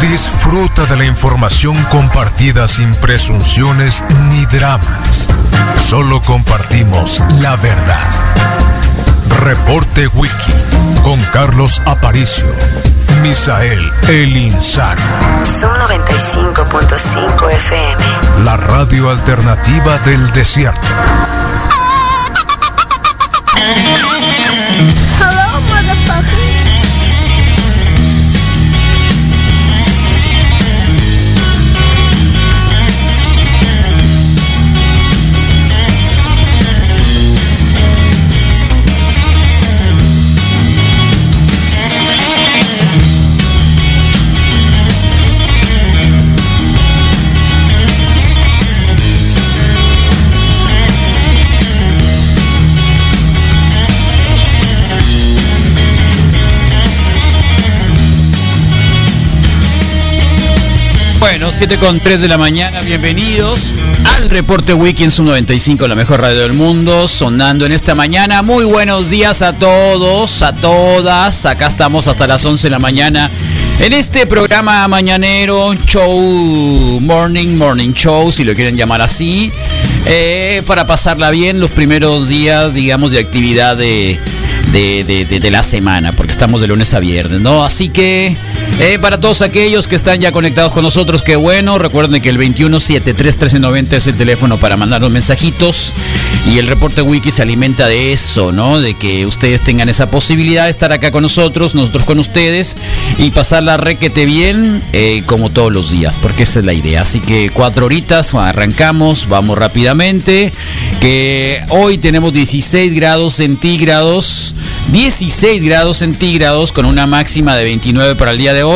Disfruta de la información compartida sin presunciones ni dramas. Solo compartimos la verdad. Reporte Wiki con Carlos Aparicio. Misael El Insano. Son 95.5 FM. La radio alternativa del desierto. 7.3 de la mañana, bienvenidos al Reporte Weekend Sub 95, la mejor radio del mundo, sonando en esta mañana. Muy buenos días a todos, a todas. Acá estamos hasta las 11 de la mañana en este programa mañanero, show, morning, morning show, si lo quieren llamar así, eh, para pasarla bien los primeros días, digamos, de actividad de, de, de la semana, porque estamos de lunes a viernes, ¿no? Así que eh, para todos aquellos que están ya conectados con nosotros, qué bueno. Recuerden que el 21731390 es el teléfono para mandar los mensajitos. Y el reporte wiki se alimenta de eso, ¿no? De que ustedes tengan esa posibilidad de estar acá con nosotros, nosotros con ustedes y pasar la requete bien eh, como todos los días, porque esa es la idea. Así que cuatro horitas, arrancamos, vamos rápidamente. Que hoy tenemos 16 grados centígrados. 16 grados centígrados con una máxima de 29 para el día de hoy.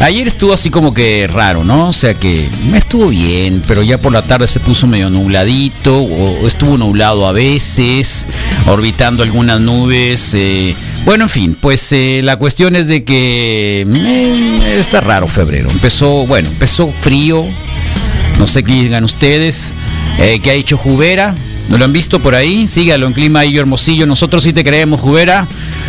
Ayer estuvo así como que raro, ¿no? O sea que estuvo bien, pero ya por la tarde se puso medio nubladito, o estuvo nublado a veces, orbitando algunas nubes. Eh, bueno, en fin, pues eh, la cuestión es de que eh, está raro febrero. Empezó, bueno, empezó frío, no sé qué digan ustedes, que ha hecho Jubera. ¿No lo han visto por ahí? Sígalo en Clima y Hermosillo. Nosotros sí te creemos, Jubera.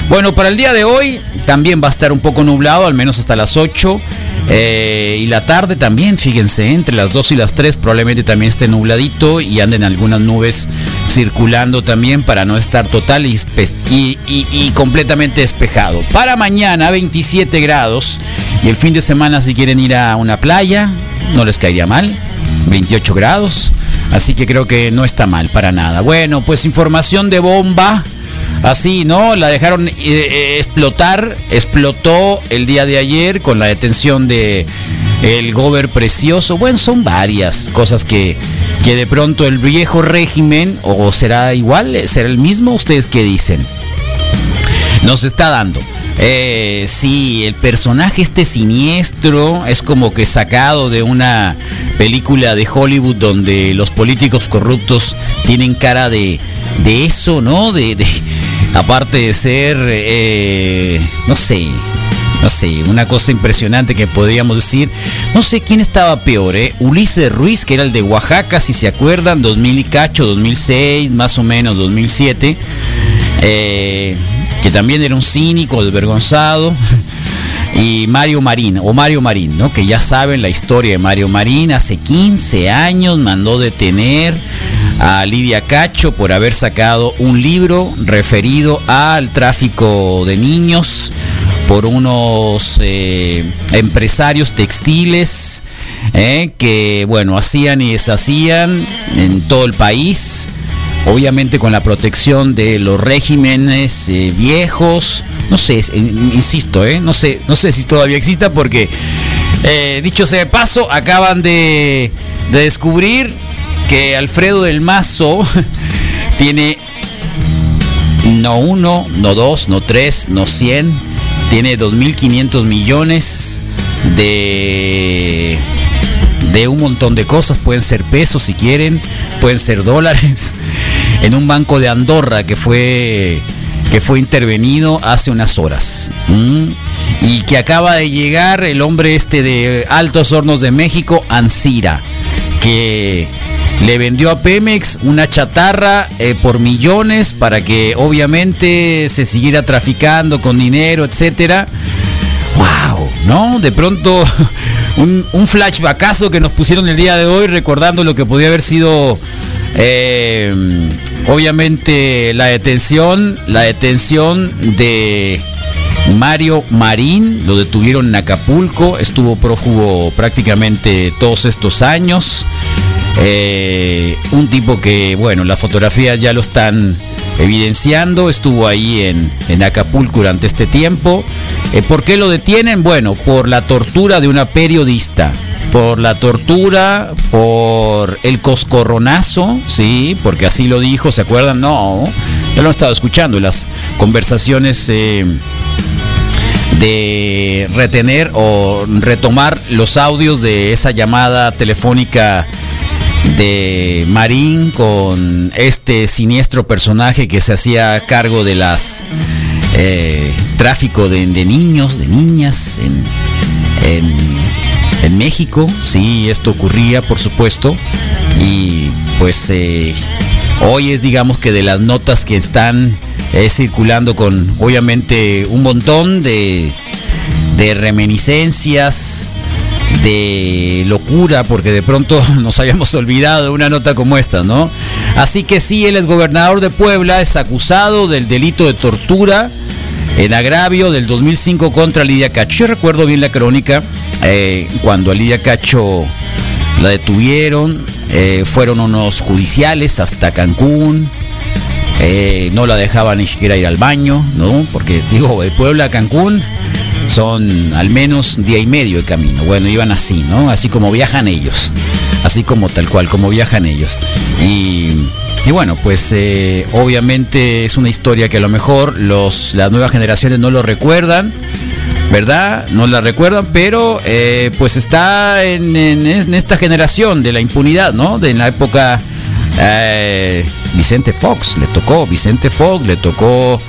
Bueno, para el día de hoy también va a estar un poco nublado, al menos hasta las 8. Eh, y la tarde también, fíjense, entre las 2 y las 3 probablemente también esté nubladito y anden algunas nubes circulando también para no estar total y, y, completamente despejado. Para mañana 27 grados y el fin de semana si quieren ir a una playa, no les caería mal. 28 grados. Así que creo que no está mal para nada. Bueno, pues información de bomba. Así, ¿no? La dejaron eh, eh, explotar. Explotó el día de ayer con la detención de el gober precioso. Bueno, son varias cosas que, que de pronto el viejo régimen, o será igual, será el mismo, ¿ustedes qué dicen? Nos está dando. Eh, sí, el personaje este siniestro es como que sacado de una película de Hollywood donde los políticos corruptos tienen cara de, de eso, ¿no? De, de aparte de ser, eh, no sé, no sé, una cosa impresionante que podríamos decir. No sé quién estaba peor, ¿eh? Ulises Ruiz, que era el de Oaxaca, si se acuerdan, 2000 y cacho, 2006, más o menos 2007. Eh, que también era un cínico, desvergonzado. Y Mario Marín, o Mario Marín, ¿no? Que ya saben la historia de Mario Marín. Hace 15 años mandó detener a Lidia Cacho por haber sacado un libro referido al tráfico de niños por unos eh, empresarios textiles eh, que, bueno, hacían y deshacían en todo el país obviamente con la protección de los regímenes eh, viejos, no sé, insisto, no sé, no sé si todavía exista porque dicho sea de paso, acaban de, de descubrir que Alfredo del Mazo tiene no uno, no dos, no tres, no cien, tiene 2.500 millones de de un montón de cosas, pueden ser pesos si quieren, pueden ser dólares, en un banco de Andorra que fue que fue intervenido hace unas horas. Y que acaba de llegar el hombre este de Altos Hornos de México, Ansira, que le vendió a Pemex una chatarra eh, por millones para que obviamente se siguiera traficando con dinero, etcétera. ¡Wow! ¿No? De pronto un, un flashbackazo que nos pusieron el día de hoy recordando lo que podía haber sido eh, obviamente la detención, la detención de Mario Marín, lo detuvieron en Acapulco, estuvo prófugo prácticamente todos estos años. Eh, un tipo que, bueno, las fotografías ya lo están evidenciando, estuvo ahí en, en Acapulco durante este tiempo. Eh, ¿Por qué lo detienen? Bueno, por la tortura de una periodista por la tortura, por el coscorronazo, sí, porque así lo dijo, ¿se acuerdan? No, yo lo he estado escuchando, las conversaciones eh, de retener o retomar los audios de esa llamada telefónica de Marín con este siniestro personaje que se hacía cargo de las eh, tráfico de, niños, de niñas en, en, México. Sí, esto ocurría, por supuesto. Y pues eh, hoy es, digamos que de las notas que están eh, circulando con, obviamente, un montón de, de reminiscencias de locura porque de pronto nos habíamos olvidado una nota como esta, ¿no? Así que sí, el exgobernador de Puebla es acusado del delito de tortura en agravio del 2005 contra Lidia Cacho. Yo recuerdo bien la crónica eh, cuando a Lidia Cacho la detuvieron, eh, fueron unos judiciales hasta Cancún. Eh, no la dejaban ni siquiera ir al baño, ¿no? Porque digo, de Puebla a Cancún son al menos día y medio de camino. Bueno, iban así, ¿no? Así como viajan ellos. Así como tal cual, como viajan ellos. Y, bueno, pues eh, obviamente es una historia que a lo mejor los, las nuevas generaciones no lo recuerdan. ¿verdad? No la recuerdan, pero eh, pues está en, esta generación de la impunidad, ¿no? De la época eh, Vicente Fox, le tocó, Vicente Fox, le tocó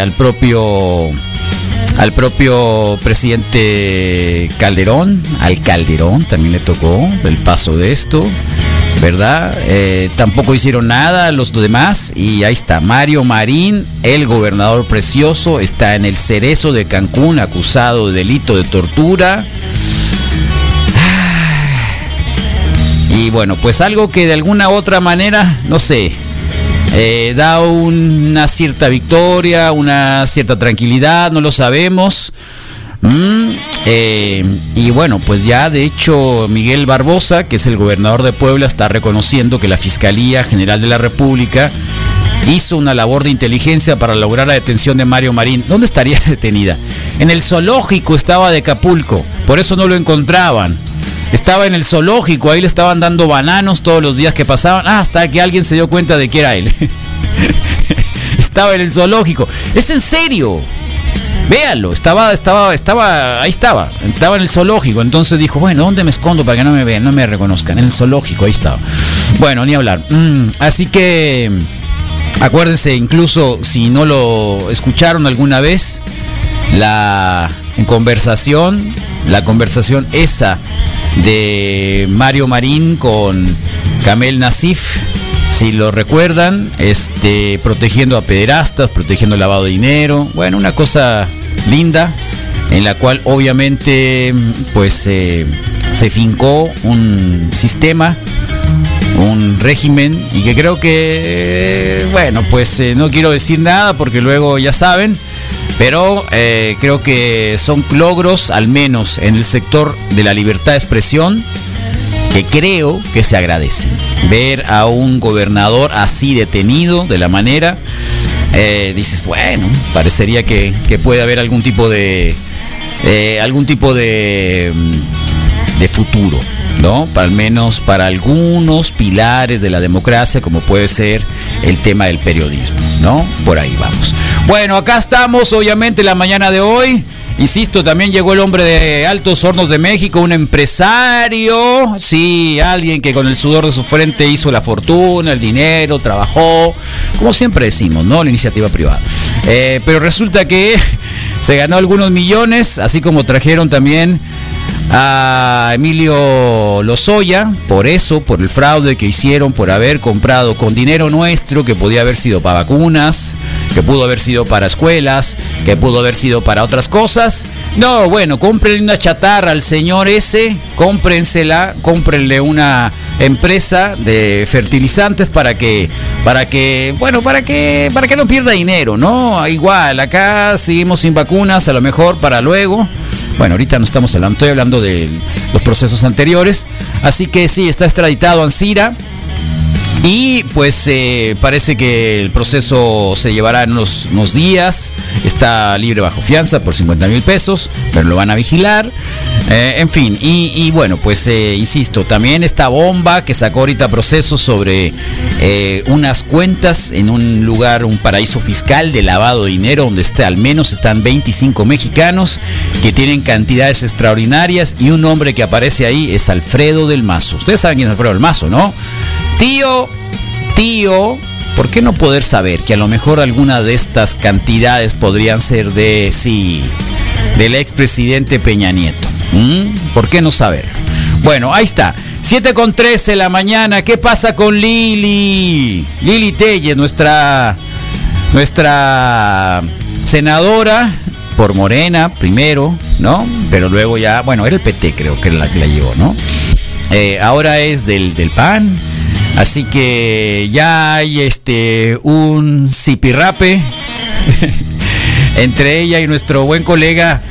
al propio al propio presidente Calderón, al Calderón también le tocó el paso de esto, ¿verdad? Eh, tampoco hicieron nada los demás y ahí está Mario Marín, el gobernador precioso, está en el cerezo de Cancún acusado de delito de tortura. Y bueno, pues algo que de alguna otra manera, no sé, eh, da una cierta victoria, una cierta tranquilidad, no lo sabemos. Mm, eh, y bueno, pues ya de hecho Miguel Barbosa, que es el gobernador de Puebla, está reconociendo que la Fiscalía General de la República hizo una labor de inteligencia para lograr la detención de Mario Marín. ¿Dónde estaría detenida? En el zoológico estaba de Acapulco, por eso no lo encontraban. Estaba en el zoológico, ahí le estaban dando bananos todos los días que pasaban, ah, hasta que alguien se dio cuenta de que era él. estaba en el zoológico. Es en serio. Véanlo, estaba, estaba, estaba, ahí estaba, estaba en el zoológico. Entonces dijo, bueno, ¿dónde me escondo para que no me vean, no me reconozcan? En el zoológico, ahí estaba. Bueno, ni hablar. Mm, así que, acuérdense, incluso si no lo escucharon alguna vez, la conversación, la conversación esa de Mario Marín con Camel Nasif, si lo recuerdan, este, protegiendo a pederastas, protegiendo el lavado de dinero, bueno, una cosa linda en la cual obviamente pues eh, se fincó un sistema, un régimen y que creo que, bueno, pues eh, no quiero decir nada porque luego ya saben, pero eh, creo que son logros, al menos en el sector de la libertad de expresión, que creo que se agradecen. Ver a un gobernador así detenido de la manera, eh, dices, bueno, parecería que, puede haber algún tipo de eh, algún tipo de, de futuro. ¿no? Al menos para algunos pilares de la democracia, como puede ser el tema del periodismo, ¿no? Por ahí vamos. Bueno, acá estamos, obviamente, la mañana de hoy. Insisto, también llegó el hombre de Altos Hornos de México, un empresario, sí, alguien que con el sudor de su frente hizo la fortuna, el dinero, trabajó, como siempre decimos, ¿no? La iniciativa privada. Eh, pero resulta que se ganó algunos millones, así como trajeron también a Emilio Lozoya por eso, por el fraude que hicieron, por haber comprado con dinero nuestro que podía haber sido para vacunas, que pudo haber sido para escuelas, que pudo haber sido para otras cosas. No, bueno, cómprenle una chatarra al señor ese, cómprensela, cómprenle una empresa de fertilizantes para que para que bueno para que para que no pierda dinero no igual acá seguimos sin vacunas a lo mejor para luego bueno, ahorita no estamos hablando, estoy hablando de los procesos anteriores. Así que sí, está extraditado Ansira. Y pues eh, parece que el proceso se llevará en unos, días. Está libre bajo fianza por 50 mil pesos, pero lo van a vigilar. Eh, en fin, y, bueno, pues eh, insisto, también esta bomba que sacó ahorita proceso sobre unas cuentas en un lugar, un paraíso fiscal de lavado de dinero, donde está, al menos están 25 mexicanos que tienen cantidades extraordinarias y un hombre que aparece ahí es Alfredo del Mazo. Ustedes saben quién es Alfredo del Mazo, ¿no? Tío, tío, ¿por qué no poder saber que a lo mejor alguna de estas cantidades podrían ser de, sí, del expresidente Peña Nieto? ¿Mm? ¿Por qué no saber? Bueno, ahí está. 7 con 13 la mañana. ¿Qué pasa con Lili? Lili Telle, nuestra, nuestra senadora por Morena primero, ¿no? Pero luego ya, bueno, era el PT creo que la la llevó, ¿no? Eh, ahora es del, del PAN Así que ya hay este un zipirrape entre ella y nuestro buen colega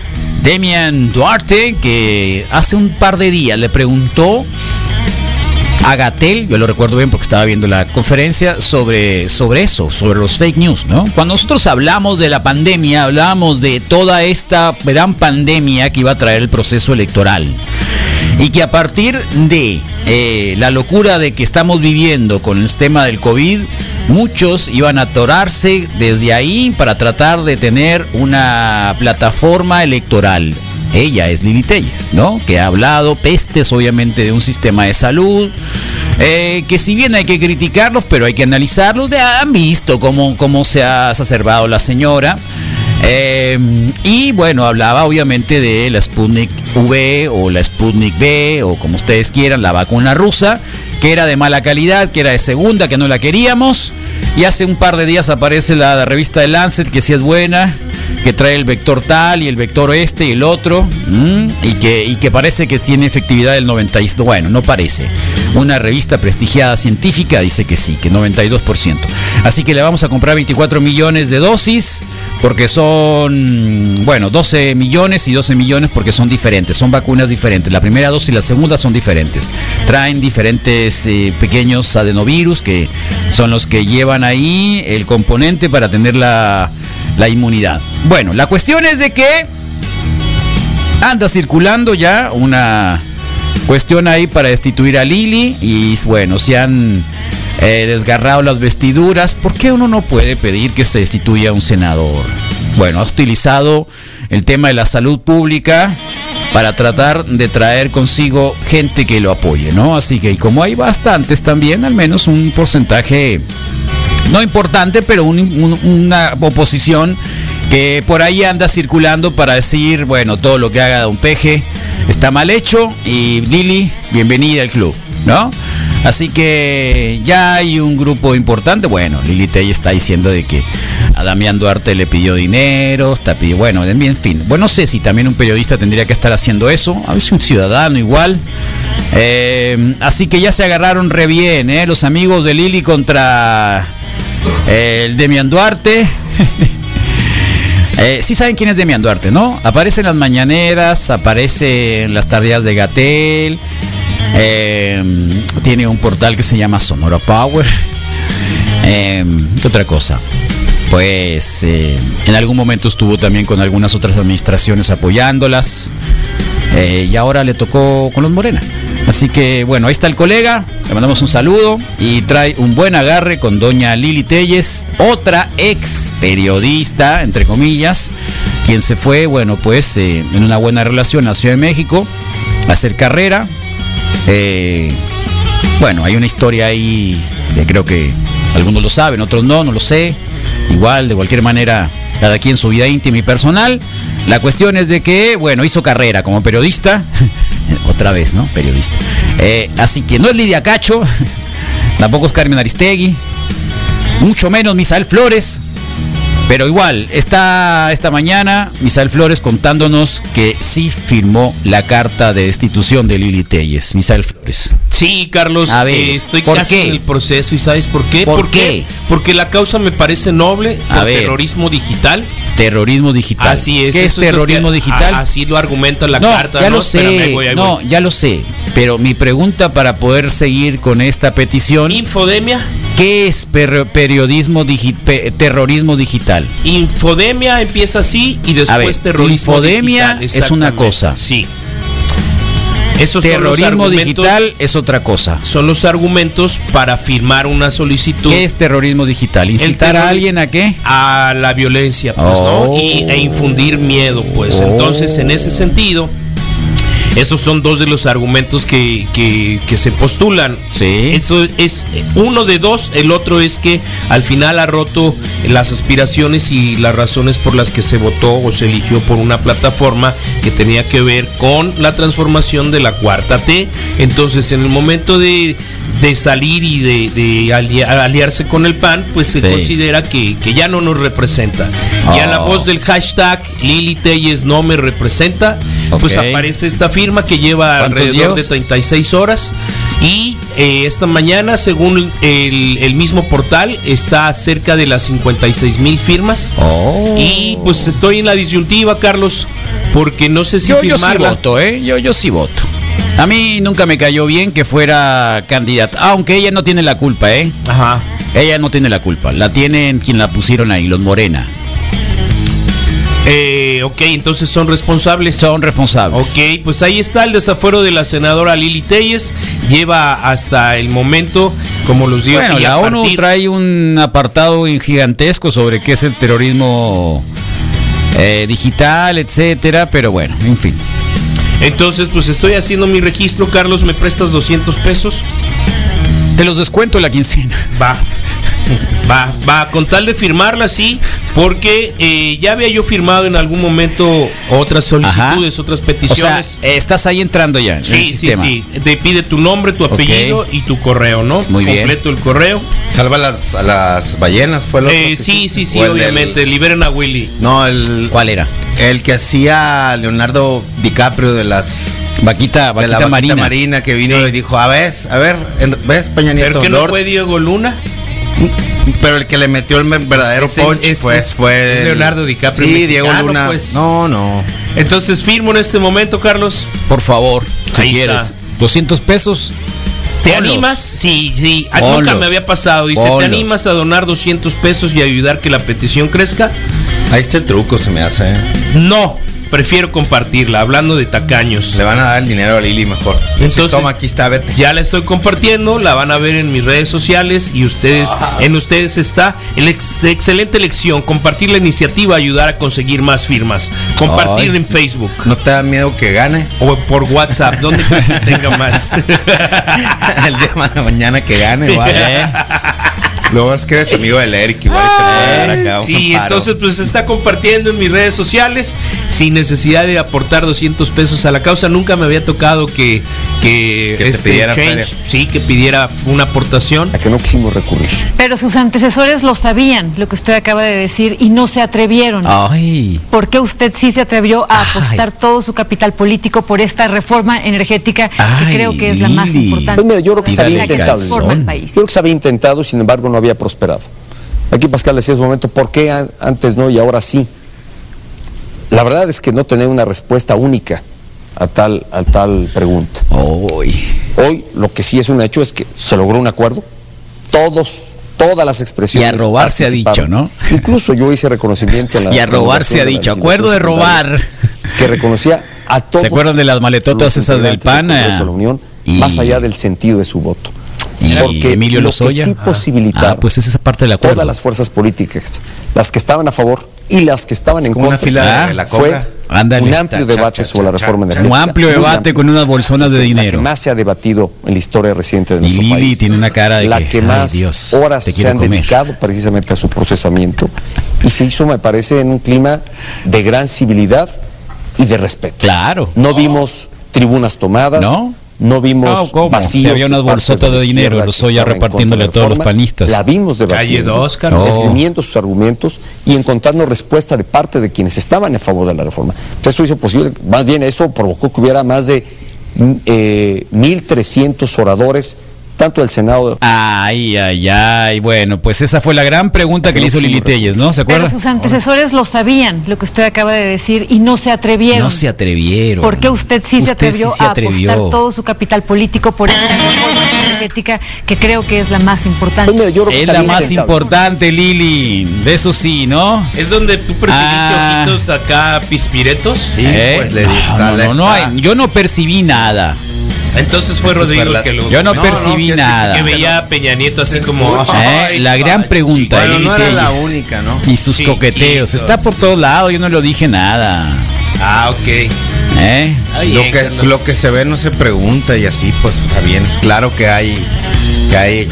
Demian Duarte, que hace un par de días le preguntó a Gatel, yo lo recuerdo bien porque estaba viendo la conferencia sobre, sobre eso, sobre los fake news, ¿no? Cuando nosotros hablamos de la pandemia, hablamos de toda esta gran pandemia que iba a traer el proceso electoral y que a partir de eh, la locura de que estamos viviendo con el tema del COVID, muchos iban a atorarse desde ahí para tratar de tener una plataforma electoral. Ella es Lili Telles, ¿no? Que ha hablado pestes, obviamente, de un sistema de salud. Eh, que si bien hay que criticarlos, pero hay que analizarlos, han visto cómo, cómo se ha exacerbado la señora. Eh, y bueno, hablaba obviamente de la Sputnik V o la Sputnik B o como ustedes quieran, la vacuna rusa, que era de mala calidad, que era de segunda, que no la queríamos. Y hace un par de días aparece la, revista de Lancet, que sí es buena, que trae el vector tal y el vector este y el otro, y, que, y que parece que tiene efectividad del 92%. Bueno, no parece. Una revista prestigiada científica dice que sí, que 92%. Así que le vamos a comprar 24 millones de dosis, porque son, bueno, 12 millones y 12 millones porque son diferentes, son vacunas diferentes. La primera dosis y la segunda son diferentes. Traen diferentes eh, pequeños adenovirus que son los que llevan ahí el componente para tener la, la inmunidad. Bueno, la cuestión es de que anda circulando ya una cuestión ahí para destituir a Lili y bueno, se han eh, desgarrado las vestiduras. ¿Por qué uno no puede pedir que se destituya a un senador? Bueno, ha utilizado el tema de la salud pública para tratar de traer consigo gente que lo apoye, ¿no? Así que y como hay bastantes también, al menos un porcentaje no importante, pero una oposición que por ahí anda circulando para decir, bueno, todo lo que haga Don Peje está mal hecho y Lili, bienvenida al club, ¿no? Así que ya hay un grupo importante, bueno, Lili Tey está diciendo de que a Damián Duarte le pidió dinero, está pidiendo, bueno, en fin, bueno, no sé si también un periodista tendría que estar haciendo eso, a veces un ciudadano igual. Eh, así que ya se agarraron re bien, ¿eh? Los amigos de Lili contra el Demian Duarte. Eh, sí saben quién es Demian Duarte, ¿no? Aparece en las mañaneras, aparece en las tardías de Gatel. Eh, tiene un portal que se llama Sonora Power. Eh, ¿Qué otra cosa? Pues en algún momento estuvo también con algunas otras administraciones apoyándolas. y ahora le tocó con los Morena. Así que bueno, ahí está el colega, le mandamos un saludo y trae un buen agarre con doña Lili Telles, otra ex periodista, entre comillas, quien se fue, bueno, pues eh, en una buena relación Ciudad de México, a hacer carrera. Eh, bueno, hay una historia ahí, que creo que algunos lo saben, otros no, no lo sé. Igual, de cualquier manera, cada quien su vida íntima y personal. La cuestión es de que, bueno, hizo carrera como periodista. Otra vez, ¿no? Periodista. Eh, así que no es Lidia Cacho, tampoco es Carmen Aristegui, mucho menos Misael Flores. Pero igual, está esta mañana Misael Flores contándonos que sí firmó la carta de destitución de Lili Telles. Misael Flores. Sí, Carlos, A ver, eh, estoy ¿por casi qué? en el proceso y ¿sabes por qué? ¿Por qué? Porque la causa me parece noble A ver. terrorismo digital. Terrorismo digital. Así es. ¿Qué es terrorismo que- digital? a- así lo argumenta la no, carta. ya ¿no? lo sé. Espérame, ahí voy, ahí no, voy. ya lo sé. Pero mi pregunta para poder seguir con esta petición, Infodemia. ¿Qué es per- periodismo digi- pe- terrorismo digital? Infodemia empieza así y después ver, terrorismo infodemia digital, es una cosa. Sí. Esos Terrorismo digital es otra cosa. son los argumentos para firmar una solicitud ¿Qué es terrorismo digital? ¿Incitar a alguien a qué? a la violencia, pues, Oh. ¿no? Y, e infundir miedo, pues. Entonces, en ese sentido, esos son dos de los argumentos que, que- que se postulan. Sí. Eso es uno de dos, el otro es que al final ha roto las aspiraciones y las razones por las que se votó o se eligió por una plataforma que tenía que ver con la transformación de la cuarta T. Entonces, en el momento de, de salir y de, de alia- aliarse con el PAN, pues se Sí. considera que, que ya no nos representa. Y a la Oh. voz del hashtag Lili Telles no me representa, pues aparece esta firma que lleva ¿Cuántos alrededor de llevas? 36 horas. Y eh, esta mañana, según el, el mismo portal, está cerca de las 56 mil firmas. Oh. Y pues estoy en la disyuntiva, Carlos, porque no sé si yo, yo sí firmarla. voto, ¿eh? Yo, yo sí voto. A mí nunca me cayó bien que fuera candidata, aunque ella no tiene la culpa, ¿eh? Ajá. Ella no tiene la culpa, la tienen quien la pusieron ahí, los Morena. Eh, ok, entonces son responsables. Son responsables. Ok, pues ahí está el desafuero de la senadora Lili Telles. Lleva hasta el momento, como los digo, Bueno, la ONU partir- trae un apartado gigantesco sobre qué es el terrorismo eh, digital, etcétera, pero bueno, en fin. Entonces, pues estoy haciendo mi registro, Carlos, ¿me prestas 200 pesos? Te los descuento la quincena. Va. Va, va, con tal de firmarla, sí, porque eh, ya había yo firmado en algún momento otras solicitudes, otras O sea, peticiones. estás ahí entrando ya en el sí, sí, sistema. sí. Te pide tu nombre, tu apellido y tu correo, ¿no? Muy bien. Completo el correo. Salva las, a las ballenas, fue lo Eh, sí, sí, sí, del- obviamente. Liberen a Willy. No, el, ¿Cuál era? el que hacía Leonardo DiCaprio de las Vaquita, de vaquita la vaquita marina. marina. que vino Sí. y dijo, a ver, a ver, en- ves Peña Nieto, ¿Pero que no Lord?" fue Diego Luna? Pero el que le metió el verdadero Ese- punch ese pues es- fue Leonardo DiCaprio Sí, Diego mexicano, Luna. pues. No, no. Entonces firmo en este momento, Carlos. Por favor, si Ahí quieres. está. 200 pesos. ¿Te Ponlos. animas? Sí, sí. Ah, Ponlos. Nunca me había pasado. Dice, Ponlos. ¿te animas a donar 200 pesos y ayudar que la petición crezca? Ahí está el truco, se me hace. ¿eh? No, prefiero compartirla, hablando de tacaños. Le van a dar el dinero a Lili mejor. Entonces- toma, aquí está, vete. Ya la estoy compartiendo, la van a ver en mis redes sociales y ustedes, en ustedes está el ex- excelente elección, compartir la iniciativa, ayudar a conseguir más firmas, compartir Ay. en Facebook ¿No te da miedo que gane? o por WhatsApp, donde tenga más. el día de mañana que gane, ¿vale? Luego es que eres amigo del Eric, igual te puede dar acá un Sí, entonces pues se está compartiendo en mis redes sociales sin necesidad de aportar 200 pesos a la causa. Nunca me había tocado que, que, Que te este pidiera change, sí, que pidiera una aportación. a que no quisimos recurrir. Pero sus antecesores lo sabían, lo que usted acaba de decir, y no se atrevieron. Ay. ¿Por qué usted sí se atrevió a Ay. apostar todo su capital político por esta reforma energética Ay, que creo que es la más importante? Pues mira, yo creo que se había intentado. transforma el país. Yo creo que se había intentado, sin embargo, no había prosperado. Aquí Pascal decía hace un momento, ¿por qué an- antes no y ahora sí? La verdad es que no tenía una respuesta única a tal, a tal pregunta. Ay. Hoy lo que sí es un hecho es que se logró un acuerdo. Todos, todas las expresiones. Y a robar se ha dicho, ¿no? Incluso yo hice reconocimiento en la. Y a robar se ha dicho. Acuerdo de robar. Que reconocía a todos. ¿Se acuerdan de las maletotas esas del PAN, Congreso eh? de la Unión, Y- más allá del sentido de su voto. Y Porque Emilio lo Lozoya. que sí posibilitaba Ah, pues es esa parte del acuerdo. todas las fuerzas políticas, las que estaban a favor y las que estaban en como una contra. fila de Ah, la fue un amplio Cha, debate cha, sobre la reforma cha. energética. Un amplio debate amplio. con unas bolsonas de La que dinero. más se ha debatido en la historia reciente de Y nuestro Lili país. tiene una cara de la que, que, "Ay, más Dios, horas se han comer". dedicado precisamente a su procesamiento y se hizo, me parece, en un clima de gran civilidad y de respeto. Claro. No vimos tribunas tomadas. ¿No? No vimos No, ¿cómo? vacíos Si había unas de bolsotas la de dinero, izquierda los que Oya estaba en repartiéndole de a todos los la panistas. La vimos Calle debatiendo, 2, Carlos. esgrimiendo sus argumentos y encontrando respuesta de parte de quienes estaban a favor de la reforma. Entonces, eso hizo posible, más bien eso provocó que hubiera más de mm, eh, 1.300 oradores, tanto del Senado Ay, ay, ay. Bueno, pues esa fue la gran pregunta que le hizo Lili Telles, ¿no? ¿Se Pero acuerda? sus antecesores lo sabían, lo que usted acaba de decir, y no se atrevieron. No se atrevieron. ¿Por qué usted sí se atrevió sí se a atrevió. apostar todo su capital político por esta reforma energética que creo que es la más importante? Pues mira, yo creo que Es la más intentable. importante, Lili. De eso sí, ¿no? ¿Es donde tú percibiste Ah. ojitos acá pispiretos? Sí, ¿Eh? pues le no, no, no, no hay- yo no percibí nada. Entonces fue Rodrigo el que lo... Yo no, No, percibí no, que nada. que veía a Peña Nieto así como... ¿Eh? "Ay, La gran pregunta. Bueno, no era la única, ¿no? Y sus Chiquitos. coqueteos. Está por todos lados. Yo no lo dije nada. Ah, ok. ¿Eh? Lo que, lo que se ve no se pregunta y así pues está bien, es claro que hay, que hay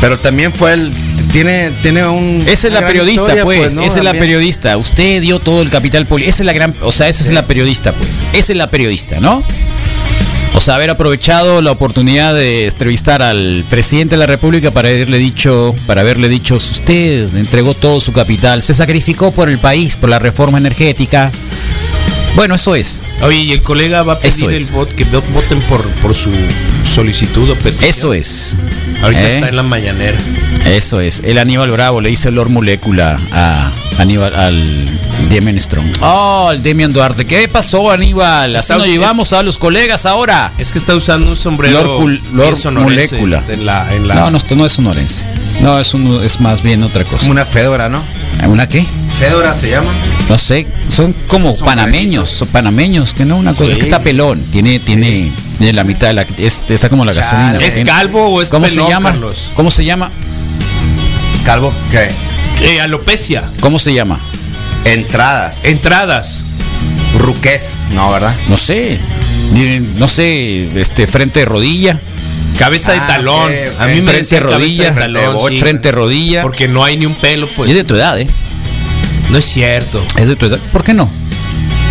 pero también fue el, tiene, tiene un... Esa es la periodista, historia, pues. ¿no? Esa es la periodista. Usted dio todo el capital político. Esa es la gran. O sea, esa es la periodista, pues. Esa es la periodista, ¿no? O sea, haber aprovechado la oportunidad de entrevistar al presidente de la República para haberle dicho, para haberle dicho, usted entregó todo su capital, se sacrificó por el país, por la reforma energética. Bueno, eso es. Oye, y el colega va a pedir Eso el es. voto, que vo- voten por, por su solicitud o petición. Eso es. Ahorita ¿Eh? está en la mañanera. Eso es. El Aníbal Bravo le dice Lord Molécula a Aníbal, al Demian Strong. Oh, el Demian Duarte. ¿Qué pasó, Aníbal? Así nos llevamos a los colegas ahora. Es que está usando un sombrero Lord Molécula. En la, en la, No, no, esto no es sonorense. No, es, un, es más bien otra cosa. Como una Fedora, ¿no? ¿Una qué? Fedora se llama. No sé, son como panameños, son panameños, que no una cosa, Sí. es que está pelón, tiene, tiene, tiene la mitad de la, es- está como la gasolina. ¿Es calvo o es ¿Cómo pelón, se llama? Carlos? ¿Cómo se llama? Calvo, ¿qué? Eh, alopecia. ¿Cómo se llama? Entradas. Entradas. Ruqués, no, ¿verdad? No sé, no sé, este frente de rodilla, Cabeza de Ah, talón. A mí me frente rodilla, cabeza de talón, sí. frente de rodilla. Porque no hay ni un pelo, pues. es de tu edad, ¿eh? No es cierto. Es de tu edad. ¿Por qué no?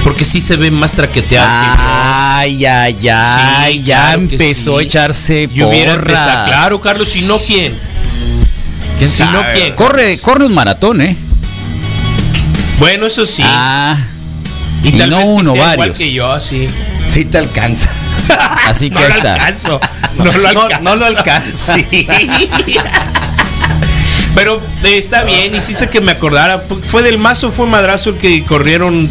Porque sí se ve más traqueteado. Ay, ay, ay, Sí, ya claro que empezó a echarse Yo hubiera empezado. Claro, Carlos, si no, ¿quién? ¿Quién Si no, sabe? ¿quién? Corre, corre un maratón, ¿eh? Bueno, eso sí. Ah, y y tal no vez uno, igual varios. que yo, sí. Sí te alcanza. así que No está. alcanzo. No lo alcanzo. no lo alcanza. Sí. Pero eh, está bien, hiciste que me acordara. Fu- ¿Fue del mazo o fue madrazo el que corrieron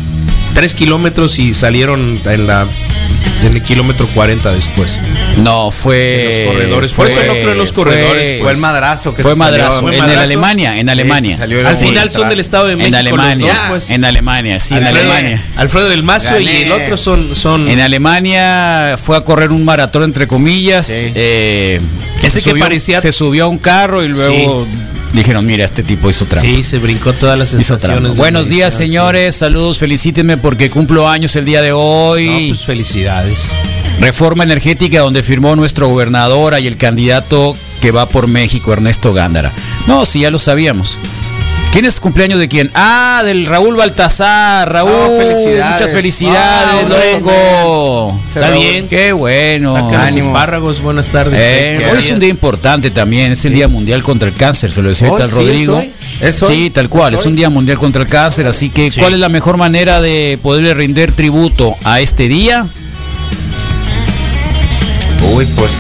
3 kilómetros y salieron en la en el kilómetro 40 después? No, fue. En los corredores. Por eso no creo en los corredores, Fue, Fue el madrazo que fue se salió. madrazo. Fue en madrazo. Alemania, en Alemania. salió Al final son del Estado de México. en Alemania. dos, pues. En Alemania, sí, en Alfredo. Alemania. Alfredo del Mazo y el otro son. son En Alemania fue a correr un maratón entre comillas. Sí. eh, Ese se que subió- parecía- se subió a un carro y luego dijeron, mira, este tipo hizo trampa. Sí, se brincó todas las sensaciones. Buenos días, señores. Saludos, felicítenme porque cumplo años el día de hoy. No, pues felicidades. Reforma energética donde firmó nuestro gobernador y el candidato que va por México, Ernesto Gándara. No, sí, ya lo sabíamos. ¿Quién es cumpleaños de quién? Ah, del Raúl Baltasar. Raúl, Ah, felicidades. muchas felicidades, Ah, loco. Está Raúl. bien. Qué bueno. Saca los Ánimo. espárragos, buenas tardes. Eh, Sí, hoy es un día importante también, es el Día Mundial contra el Cáncer, se lo decía Hoy ahorita al sí, es Rodrigo. hoy, sí, tal cual, es es, un Día Mundial contra el Cáncer, así que Sí. ¿cuál es la mejor manera de poderle render tributo a este día? Uy, pues.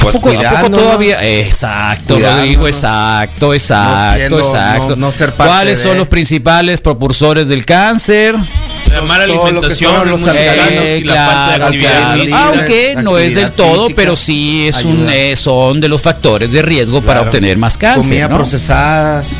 Pues ¿A poco, a poco cuidándonos. todavía? Exacto, Cuidándonos. Rodrigo, exacto, exacto, siendo- exacto. no- no ser parte ¿Cuáles son de- los principales propulsores del cáncer? La mala alimentación, los alcalinos y la claro, falta de actividad claro. física. Aunque no es del todo, física pero sí es un, eh, son de los factores de riesgo para Claro. obtener más cáncer. Comida ¿no? procesadas.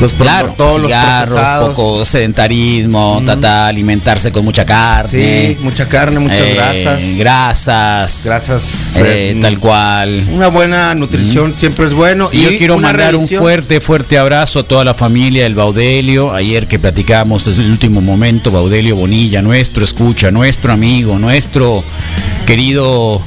Los Claro, todos los cigarros, procesados. poco sedentarismo, ta, ta, alimentarse con mucha carne. Sí, mucha carne, muchas eh, grasas. Grasas. Grasas. eh, eh, tal cual. Una buena nutrición siempre es bueno. Y yo quiero mandar un fuerte, fuerte abrazo a toda la familia del Baudelio. Ayer que platicamos desde el último momento, Baudelio Bonilla, nuestro escucha, nuestro amigo, nuestro querido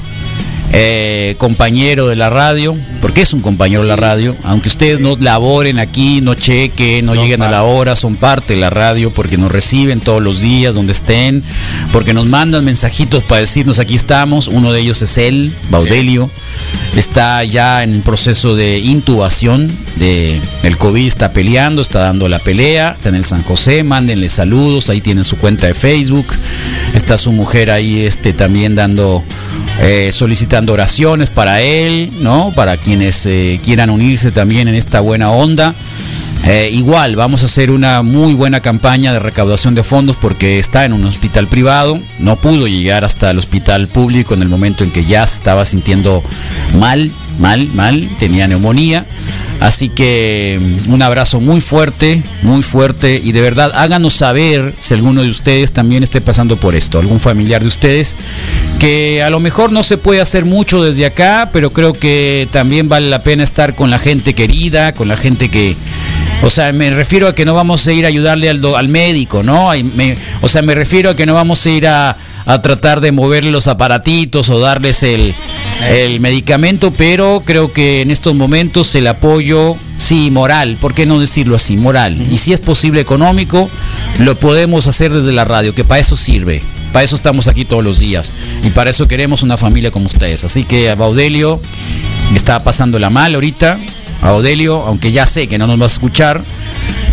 eh, compañero de la radio, porque es un compañero de la radio, aunque ustedes no laboren aquí, no chequen, no Son lleguen a la hora, son parte de la radio, porque nos reciben todos los días donde estén, porque nos mandan mensajitos para decirnos aquí estamos, uno de ellos es él, Baudelio, está ya en proceso de intubación, de el COVID está peleando, está dando la pelea, está en el San José, mándenle saludos, ahí tienen su cuenta de Facebook, está su mujer ahí este también dando eh, solicitando oraciones para él, ¿no? Para quienes eh, quieran unirse también en esta buena onda. Eh, igual, vamos a hacer una muy buena campaña de recaudación de fondos porque está en un hospital privado, no pudo llegar hasta el hospital público en el momento en que ya se estaba sintiendo mal, mal, mal, tenía neumonía. Así que mm, un abrazo muy fuerte, muy fuerte y de verdad háganos saber si alguno de ustedes también esté pasando por esto, algún familiar de ustedes, que a lo mejor no se puede hacer mucho desde acá, pero creo que también vale la pena estar con la gente querida, con la gente que, o sea, me refiero a que no vamos a ir a ayudarle al, al médico, ¿no? O sea, me refiero a que no vamos a ir a, a tratar de moverle los aparatitos o darles el, el medicamento, pero creo que en estos momentos el apoyo, sí, moral, ¿por qué no decirlo así? Moral. Y si es posible económico, lo podemos hacer desde la radio, que para eso sirve. Para eso estamos aquí todos los días. Y para eso queremos una familia como ustedes. Así que a Baudelio está pasándola mal ahorita. A Odelio, aunque ya sé que no nos vas a escuchar,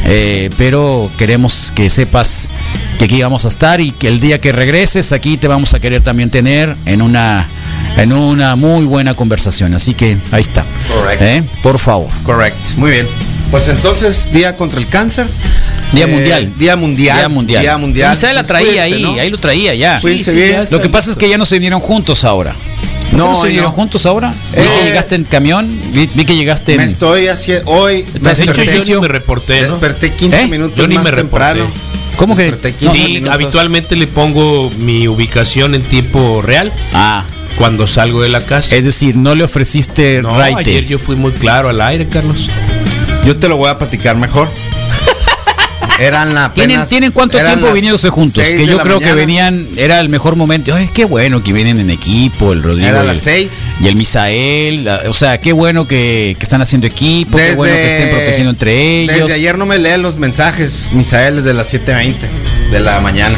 eh, pero queremos que sepas que aquí vamos a estar y que el día que regreses aquí te vamos a querer también tener en una en una muy buena conversación. Así que ahí está. Correcto. ¿Eh? Por favor. Correcto, muy bien. Pues entonces, Día contra el Cáncer. Día Eh, mundial. Día mundial. Día mundial. Día mundial. Misael la Pues traía cuídense, ahí, ¿no? ahí lo traía ya. Cuídense Sí, sí, bien. ya está. Lo que pasa es que ya no se vinieron juntos ahora. ¿Por qué No, no se vinieron no. juntos ahora? Vi Eh, que llegaste en camión, vi, vi que llegaste en... Me estoy haciendo. Hoy me ¿Estás haciendo De hecho, yo ejercicio? ni me reporté, ¿no? desperté 15 ¿Eh? minutos Yo ni más me temprano. ¿Cómo que? Desperté 15 Sí, minutos. habitualmente le pongo mi ubicación en tiempo real Ah, cuando salgo de la casa. es decir, no le ofreciste no, raite. ayer yo fui muy claro al aire, Carlos. Yo te lo voy a platicar mejor. Eran la ¿Tienen, ¿Tienen cuánto tiempo viniéndose juntos? Que yo creo que venían, era el mejor momento. Ay, qué bueno que vienen en equipo, el Rodrigo. Era y las el- 6. Y el Misael, la- o sea, qué bueno que, que están haciendo equipo, qué bueno que estén protegiendo entre ellos. Desde ayer no me leen los mensajes, Misael, desde las 7.20 de la mañana.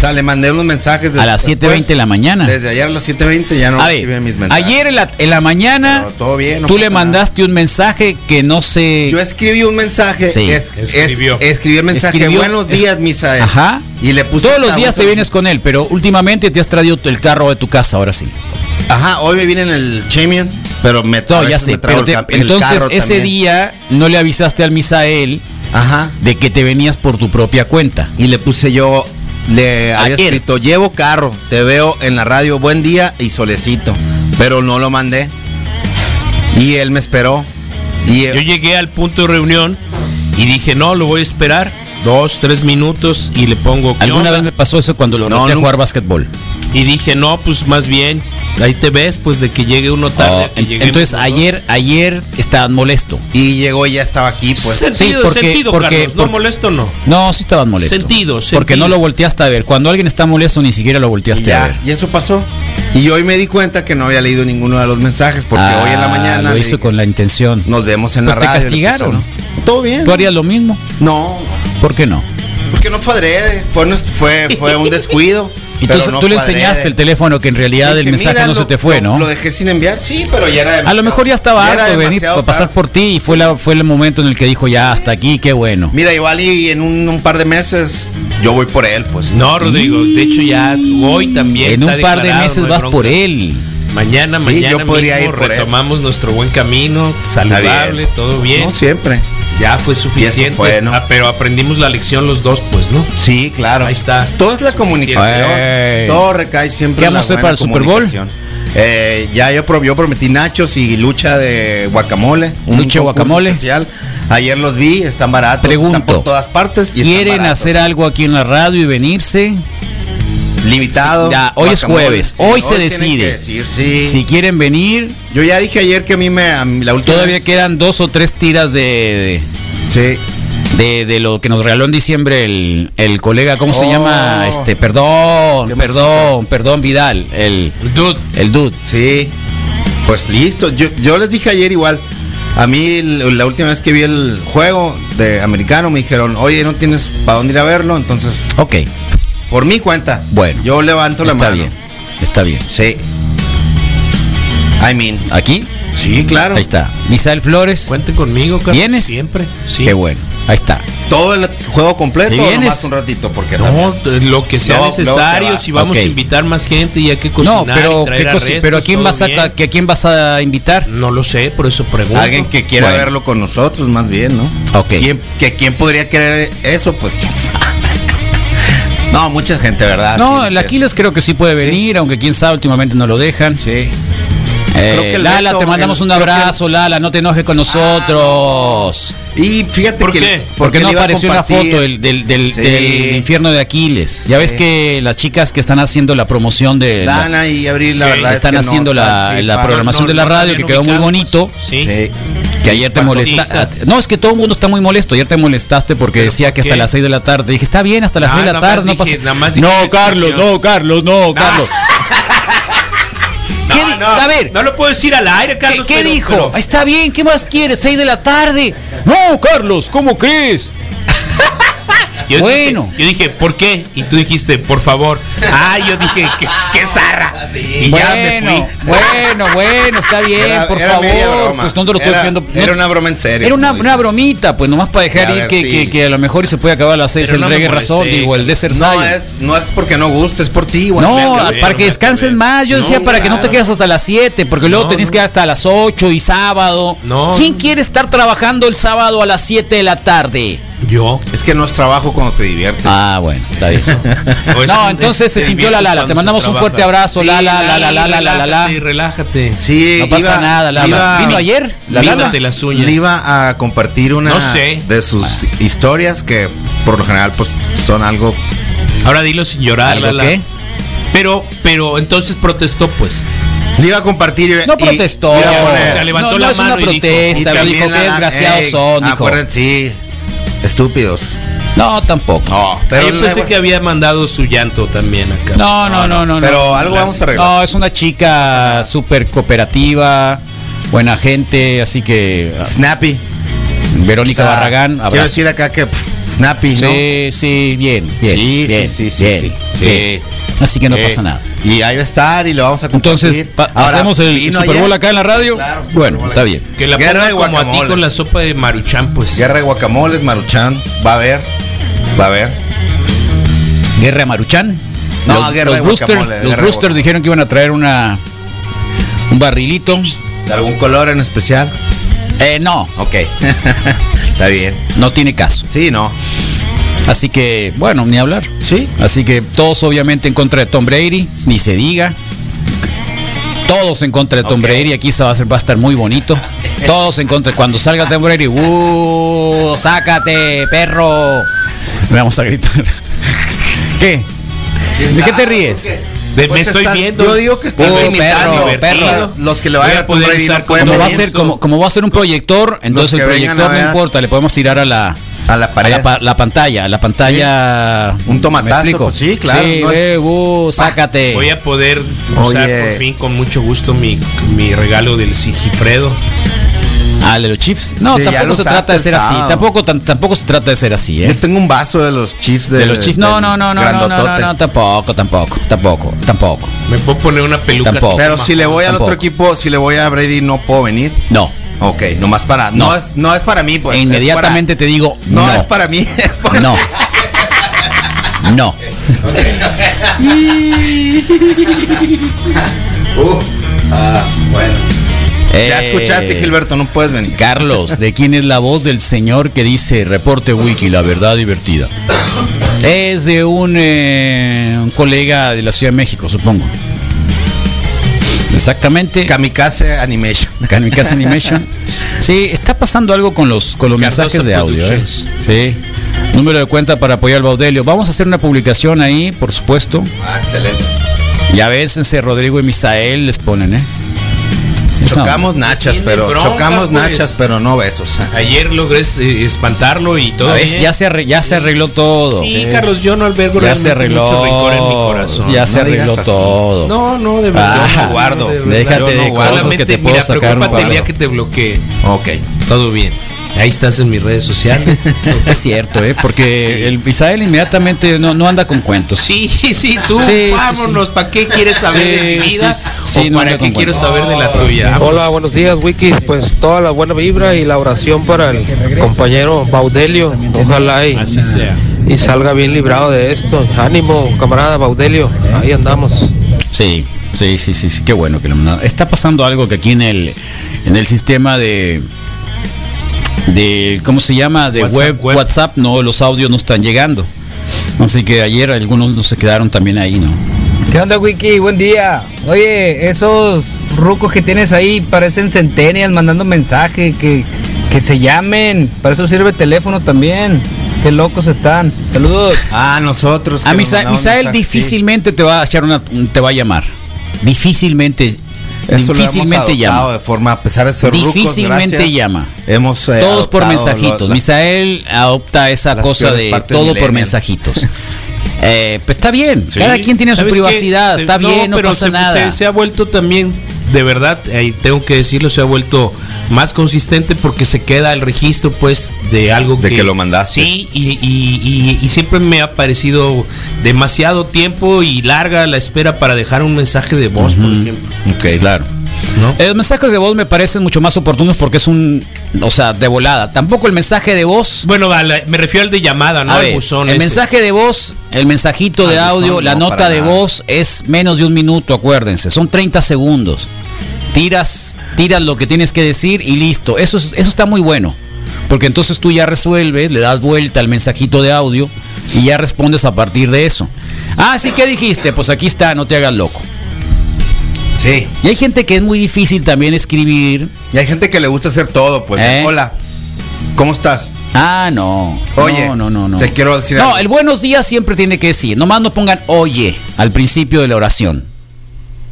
O sea, le mandé unos mensajes A las 7:20 de la mañana. Desde ayer a las 7.20 ya no A reciben ver, mis mensajes. ayer en la, en la mañana, Pero todo bien, no tú le nada. mandaste un mensaje que no sé. Yo escribí un mensaje. Sí. es- es- Escribió. escribí el mensaje. Escribió- Buenos es- días, Misael. Ajá. Y le puse. Todos los días te vienes con él, pero últimamente te has traído el carro de tu casa, ahora sí. Ajá, hoy me vine en el Chamion, pero me No, ya sé, me traigo pero el te- ca- el entonces carro ese también. día no le avisaste al Misael Ajá. de que te venías por tu propia cuenta. Y le puse yo, le había escrito, llevo carro, te veo en la radio, buen día y solecito. Pero no lo mandé. Y él me esperó. Y Yo llegué al punto de reunión y dije, no, lo voy a esperar dos, tres minutos y le pongo... ¿qué Alguna onda? vez me pasó eso cuando lo No, a jugar básquetbol. Y dije, no, pues más bien, ahí te ves, pues de que llegue uno tarde. Oh, que entonces ayer, ayer estabas molesto. y llegó y ya estaba aquí, pues. Sentido, Sí, porque- sentido, porque- Carlos, no molesto no. No, sí estabas molesto. Sentido, Porque sentido. no lo volteaste a ver. Cuando alguien está molesto ni siquiera lo Y, volteaste a ya, ver. y eso pasó. Y hoy me di cuenta que no había leído ninguno de los mensajes porque Ah, hoy en la mañana lo hizo dije, con la intención. nos vemos en Pues la te radio. castigaron. Todo bien. ¿Tú harías lo mismo? No, ¿Por qué no? porque no fue adrede, fue, nuestro- fue, fue un descuido. Y tú, pero no tú le enseñaste el teléfono que en realidad Dije, el mensaje "Mira, no se te fue, lo- ¿no? Lo dejé sin enviar, sí, pero ya era A lo mejor ya estaba ya harto de venir a pasar tarde. por ti y fue, la, fue el momento en el que dijo ya hasta aquí, qué bueno. Mira, igual y en un, un par de meses yo voy por él, pues. No, Rodrigo, de hecho ya hoy también. En un par de meses vas bronca. por él. Mañana, Sí, mañana yo podría mismo ir por él. retomamos nuestro buen camino, saludable, todo bien. No, siempre. Ya fue suficiente. fue, ¿no? Ah, pero aprendimos la lección los dos, pues, ¿no? Sí, claro. Ahí está. Todo es la comunicación. Todo recae siempre ¿Qué en la vamos a hacer para el Super Bowl? Eh, ya yo, pro- yo prometí nachos y lucha de guacamole. Lucha de concurso guacamole. especial. Ayer los vi, están baratos, Pregunto, están por todas partes. Y ¿Quieren hacer algo aquí en la radio y venirse? Limitado? Sí, ya, hoy es jueves, sí, hoy se decide. que decir, sí. Si quieren venir, Yo ya dije ayer que a mí me a mí la última todavía vez- quedan dos o tres tiras de, Sí. de, de lo que nos regaló en diciembre el, el colega, ¿cómo se Oh. llama? Este, perdón, ¿Qué perdón, perdón, Vidal, el, Dude. el dude. Sí. Pues listo. Yo, yo les dije ayer igual. A mí la última vez que vi el juego de americano me dijeron, oye, no tienes para dónde ir a verlo, entonces Ok, por mi cuenta. Bueno. Yo levanto la está mano. bien, está bien. Sí. I mean. ¿Aquí? Sí, claro. Ahí está. Misael Flores. Cuente conmigo, Carlos. ¿Vienes? Siempre. Sí. Qué bueno, ahí está. Todo el juego completo Si o vienes- nomás un ratito porque No, también- lo que sea necesario, si vamos a invitar más gente y hay que cocinar No, pero y traer ¿qué restos, pero a quién vas a que a quién vas a invitar? No lo sé, por eso pregunto. Alguien que quiera Bueno. verlo con nosotros, más bien, ¿no? Ok. ¿Quién, que quién podría querer eso? Pues quién sabe. No, mucha gente, ¿verdad? No, Sí, el. Aquiles creo que sí puede Sí. venir, aunque quién sabe, últimamente no lo dejan. Sí. Eh, Creo que el Lala, Beto, te mandamos el- un abrazo, Lala, no te enojes con nosotros. Y fíjate ¿Por que. qué? Porque no iba a apareció la foto del, del, del- Sí. del infierno de Aquiles. Ya ves Sí. que las chicas que están haciendo la promoción de... la- Dana y Abril, la verdad. es están no, haciendo la, sí, la pa- programación No, de la no radio, que quedó muy bonito. pues, Sí. Que ayer te molestaste. No, es que todo el mundo está muy molesto. Ayer te molestaste porque ¿Pero decía que hasta qué? las 6 de la tarde. Dije, está bien, hasta las Ah, 6 de la tarde, no pasa nada más dije No, Carlos, no, Carlos, no, Carlos. ¿Qué No, a ver, no lo puedo decir al aire, ¿qué, Carlos. qué pero- dijo? pero- Está bien, ¿qué más quieres? 6 de la tarde. No, Carlos, ¿cómo crees? Yo Bueno. Dije, yo dije, ¿por qué? Y tú dijiste, por favor. Ah, yo dije, qué, qué zarra. Y ya me bueno, fui. bueno, bueno, está bien, Era- por era favor. Pues no te lo estoy Era- viendo. Era una broma en serio. Era una, una bromita, pues nomás para dejar A ir ver, que, sí. que, que a lo mejor se puede acabar a las 6 Pero el no reggae razón, digo, el Desert No Zion. es, no es porque no guste, es por ti. güey. No, que para que descansen que más. Yo decía No, para que no te quedes hasta las 7, porque luego No, tenés no. que ir hasta las 8 y sábado. No. ¿Quién quiere estar trabajando el sábado a las 7 de la tarde? Yo. Es que no es trabajo cuando te diviertes. Ah, bueno, está bien. No, entonces se sintió la Lala. Te mandamos un fuerte abrazo, Sí, Lala, la, la, la, la, la, la, la. relájate. Sí, No pasa iba- nada, Lala. iba- ¿Vino ayer? La Lala? Las uñas. Le iba a compartir una No sé. de sus historias que por lo general pues son algo Ahora dilo sin llorar, ¿Algo Lala. qué? Pero, pero entonces protestó, pues. le iba a compartir y- No y- protestó. iba a poner- O sea, levantó no, no la es una mano dijo- protesta. dijo, qué la- desgraciados ey, son, dijo. acuérdense, sí, estúpidos. No, tampoco. No, Pero yo pensé que había mandado su llanto también acá. No, no, no, no. pero no. algo vamos a arreglar. No, es una chica súper cooperativa, buena gente, así que ah, Snappy. Verónica O sea, Barragán, Quiero decir acá que pff, Snappy, ¿no? Sí, sí, bien, bien. Sí, bien, sí, sí, sí, bien, sí, bien. Así que no Eh, pasa nada. Y ahí va a estar y lo vamos a compartir. Entonces, pa- Ahora, ¿hacemos el Super Bowl acá en la radio? Claro, bueno, está bien. Que la Guerra de como a ti guacamoles. con la sopa de maruchan, pues. Guerra de guacamoles, Maruchan. Va a haber. Va a haber. Guerra de Maruchan. No, los, guerra los de los guacamole. dijeron que iban a traer una un barrilito. ¿De algún color en especial? Eh, no, Ok. Está bien. no tiene caso. Sí, no. Así que, bueno, ni hablar. Sí. Así que todos obviamente en contra de Tom Brady, ni se diga. Todos en contra de Tom. Brady, aquí se va a, ser, va a estar muy bonito. Todos en contra. Cuando salga Tom Brady, ¡uh! ¡Sácate, perro! Vamos a gritar. ¿Qué? ¿De qué te ríes? De- Pues me estoy están- viendo. Yo digo que están Oh, limitando. perro, perro. Los que le vayan a a poder Brady usar no Como va, a ser, como, como va a ser un proyector, entonces el proyector a no importa, le podemos tirar a la, a la pared. a la, pa- la pantalla, a la pantalla. Un ¿Me tomatazo, pues sí, claro, Sí, no es- eh, uh, sácate. Voy a poder usar Oye. por fin con mucho gusto mi, mi regalo del Sigifredo. Ah, el de los Chiefs. No, Sí, tampoco se trata de ser así. Tampoco, tampoco se trata de ser así, Yo ¿eh? tengo un vaso de los Chiefs de, De los Chiefs. No, no, no, no, no, no, no, grandotote. no, tampoco, tampoco, tampoco, tampoco. Me puedo poner una peluca. Tampoco. Pero si le voy al Tampoco. otro equipo, si le voy a Brady, no puedo venir. No. Ok, nomás para. No, No. es, no es para mí, pues. E es inmediatamente te digo, no, no. es para mí, es para No. No. Uh, ah, bueno. Ya Eh, escuchaste, Gilberto, no puedes venir. Carlos, ¿de quién es la voz del señor que dice reporte wiki, la verdad divertida? Es de un, eh, un colega de la Ciudad de México, supongo. Exactamente. Kamikaze Animation. Kamikaze Animation. Sí, está pasando algo con los con los mensajes de audio. ¿eh? Sí. Número de cuenta para apoyar al Baudelio. Vamos a hacer una publicación ahí, por supuesto. Ah, excelente. Y a veces eh, Rodrigo y Misael les ponen, ¿eh? Chocamos nachas, pero bronca, chocamos pues. nachas, pero no besos. Ayer logré eh, espantarlo y todo. Ya se arre- ya se arregló todo. Sí, Carlos, yo no albergo Ya se arregló. mucho rencor en mi corazón. Ya se No arregló todo. No, no, de verdad. Ah, yo no guardo. de verdad. déjate Yo de no cosas guardo. que te puedo mira, sacar preocúpate el día que te bloqueé. Ok. Todo bien. Ahí estás en mis redes sociales. Es cierto, ¿eh? Porque el Misael inmediatamente no, no anda con cuentos. Sí, sí, tú, Sí, sí, vámonos. ¿Para qué quieres saber de mi Sí, vida? sí, sí, ¿O no para qué quiero cuentos. saber de la tuya? Hola, Vámonos. buenos días, Wikis. Pues toda la buena vibra y la oración para el compañero Baudelio. Ojalá y, Así sea. y salga bien librado de esto. Ánimo, camarada Baudelio. Ahí andamos. Sí, sí, sí, sí, sí, qué bueno que lo mandaron. Está pasando algo que aquí en el en el sistema de de ¿cómo se llama? de WhatsApp, web, web. WhatsApp, no los audios no están llegando. Así que ayer algunos no se quedaron también ahí, ¿no? ¿Qué onda, Wiki? Buen día. Oye, esos rucos que tienes ahí parecen centennials mandando mensaje, que, que se llamen. Para eso sirve el teléfono también. Qué locos están. Saludos. Ah, nosotros. A nos Misa- Misael difícilmente te va a echar una te va a llamar. Difícilmente. Eso lo hemos difícilmente llama. de forma, a pesar de ser rucos, Difícilmente gracias, llama. Hemos eh, Todos por mensajitos. lo- Misael adopta esa cosa de todo por mensajitos. Eh, pues está bien. Sí. Cada quien tiene su privacidad. Se- está bien, no pero pasa se, nada. Se, se ha vuelto también, de verdad, ahí tengo que decirlo, se ha vuelto más consistente porque se queda el registro, pues, de algo De que lo mandaste. Sí, y, y- y- y siempre me ha parecido demasiado tiempo y larga la espera para dejar un mensaje de voz, por ejemplo. Ok, Claro. ¿no? Eh, Los mensajes de voz me parecen mucho más oportunos porque es un, o sea, de volada. Tampoco el mensaje de voz. Bueno, vale, me refiero al de llamada, no ver, buzón. el ese. mensaje de voz, el mensajito de Al buzón audio, la no, nota de nada. voz es menos de un minuto, acuérdense, son 30 segundos. Tiras, tiras lo que tienes que decir y listo. Eso, es- eso está muy bueno. Porque entonces tú ya resuelves, le das vuelta al mensajito de audio y ya respondes a partir de eso. Ah, sí, ¿qué dijiste? Pues aquí está, no te hagas loco. Sí. Y hay gente que es muy difícil también escribir. Y hay gente que le gusta hacer todo, pues. ¿Eh? Hola. ¿Cómo estás? Ah, no. Oye, no, no, no, no. te quiero decir No, algo. el buenos días siempre tiene que decir. Nomás no pongan oye al principio de la oración.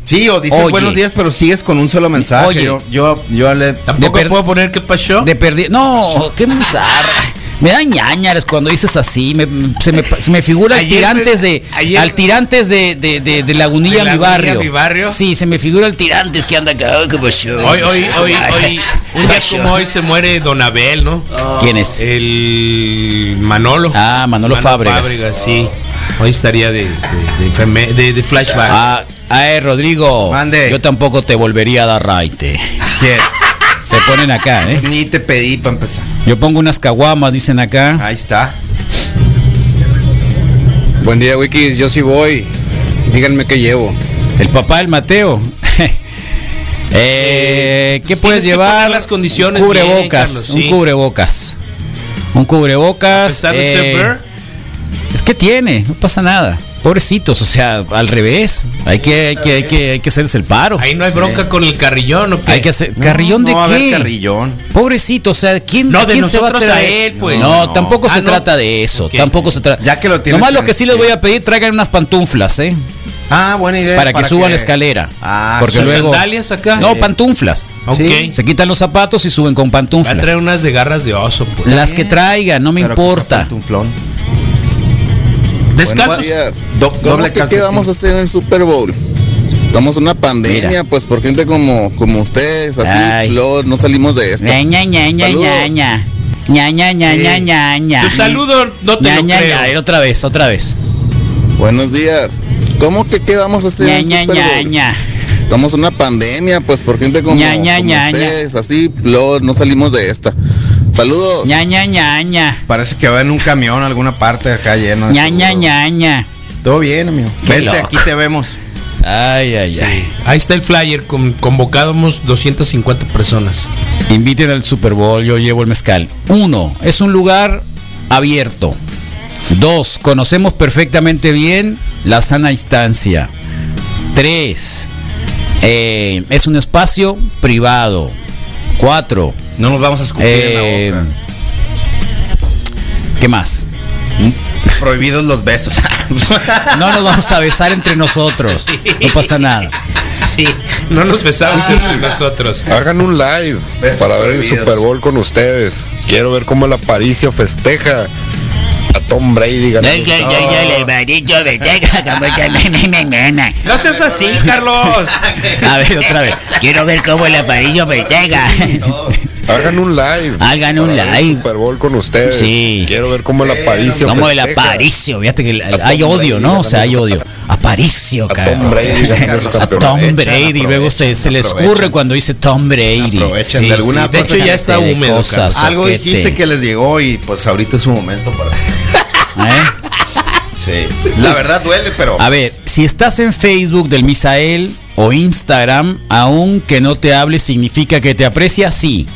Sí, o dices Oye. buenos días, pero sigues con un solo mensaje. Oye. Yo, yo, yo le. Tampoco puedo poner qué pasó. De perdi- No, qué bizarra. Me da ñañares cuando dices así. me- se, me, se me figura al tirantes de. ayer- al tirantes de, de, de, de Lagunilla, ¿De mi barrio. mi barrio? Sí, se me figura el tirantes que anda acá. Ay, ¿Qué pasó? Hoy, hoy, hoy, hoy, un día como hoy se muere Don Abel, ¿no? ¿Quién es? El Manolo. Ah, Manolo Fábregas. sí. Hoy estaría de, de, de- de flashback. Ah, eh, Rodrigo. Mande. Yo tampoco te volvería a dar raite. ¿Quién? Te ponen acá, ¿eh? Ni te pedí para empezar. Yo pongo unas caguamas, dicen acá. Ahí está. Buen día, Wikis. Yo sí voy. Díganme qué llevo. El papá del Mateo. eh, ¿Qué puedes llevar? las condiciones un bien, cubrebocas. Carlos, un sí. cubrebocas. Un cubrebocas. A pesar de ser eh, es que tiene, no pasa nada. Pobrecitos, o sea, al revés. Hay que, hay que, hay que, hay que hacerles el paro. ahí no hay bronca con el carrillón, ¿o qué? Hay que hacer. ¿Carrillón no, de no va a haber qué? carrillón. Pobrecito, o sea, ¿quién, No, de quién se va a traer? él, pues. No, No. tampoco Ah, se no. trata de eso. Tampoco se trata. Ya que lo tienes Nomás lo que sí les voy a pedir, traigan unas pantuflas, ¿eh? Ah, buena idea. para que suban la escalera. Ah, porque ¿Sus luego sandalias acá? No, pantuflas. Ok. Sí. Se quitan los zapatos y suben con Va a pantuflas. traer unas de garras de oso, pues. Las que traigan, no me Pero que importa. Descalzos. días. Do- Doble ¿Cómo que qué vamos a hacer en el Super Bowl? Estamos en una pandemia, Mira. pues por gente como, como ustedes, así, Ay. luego no salimos de esto. Ña, ña, ña, ña, ña, ña. Ña, ña, ña. Tu saludo no te Ña, lo ña, creo. ña. Otra vez, otra vez. Buenos días. ¿Cómo que qué vamos a hacer Ña, en Super ña, Bowl? ña. Estamos en una pandemia, pues por gente como, Ña, ña, como ña, ña. ustedes, así, luego no salimos de esta. Saludos. Ña, ña, ña, ña. Parece que va en un camión a alguna parte de acá lleno. de Ña, ña, ña, ña. Todo bien, amigo. Qué Vente, loco. aquí te vemos. Ay, ay, Sí. ay. Ahí está el flyer, con, convocamos 250 personas. Inviten al Super Bowl, yo llevo el mezcal. Uno, es un lugar abierto. Dos, conocemos perfectamente bien la sana distancia. Tres, Eh, es un espacio privado. Cuatro. No nos vamos a escupir Eh, en la boca. ¿Qué más? Prohibidos los besos. No nos vamos a besar entre nosotros. No pasa nada. Sí, no nos besamos entre nosotros. Hagan un live Besos para ver el. Super Bowl con ustedes. Quiero ver cómo el Aparicio festeja Tom Brady ganando. No seas así, Carlos. A ver, otra vez. Quiero ver cómo el aparillo festeja. Hagan un live. Hagan un live. Super Bowl con ustedes. Sí. Quiero ver cómo el Aparicio Como el aparicio. Fíjate que hay odio, ¿no? O sea, hay odio. Aparicio, A cabrón. Tom Brady A. Tom Brady. Luego se, se le escurre cuando dice Tom Brady. Aprovechen de alguna de cosa hecho, ya está húmedo, cosas, Algo dijiste que les llegó y pues ahorita es su momento para. ¿Eh? Sí. La verdad duele, pero. A ver, si estás en Facebook del Misael o Instagram, aunque no te hable, significa que te aprecia, sí.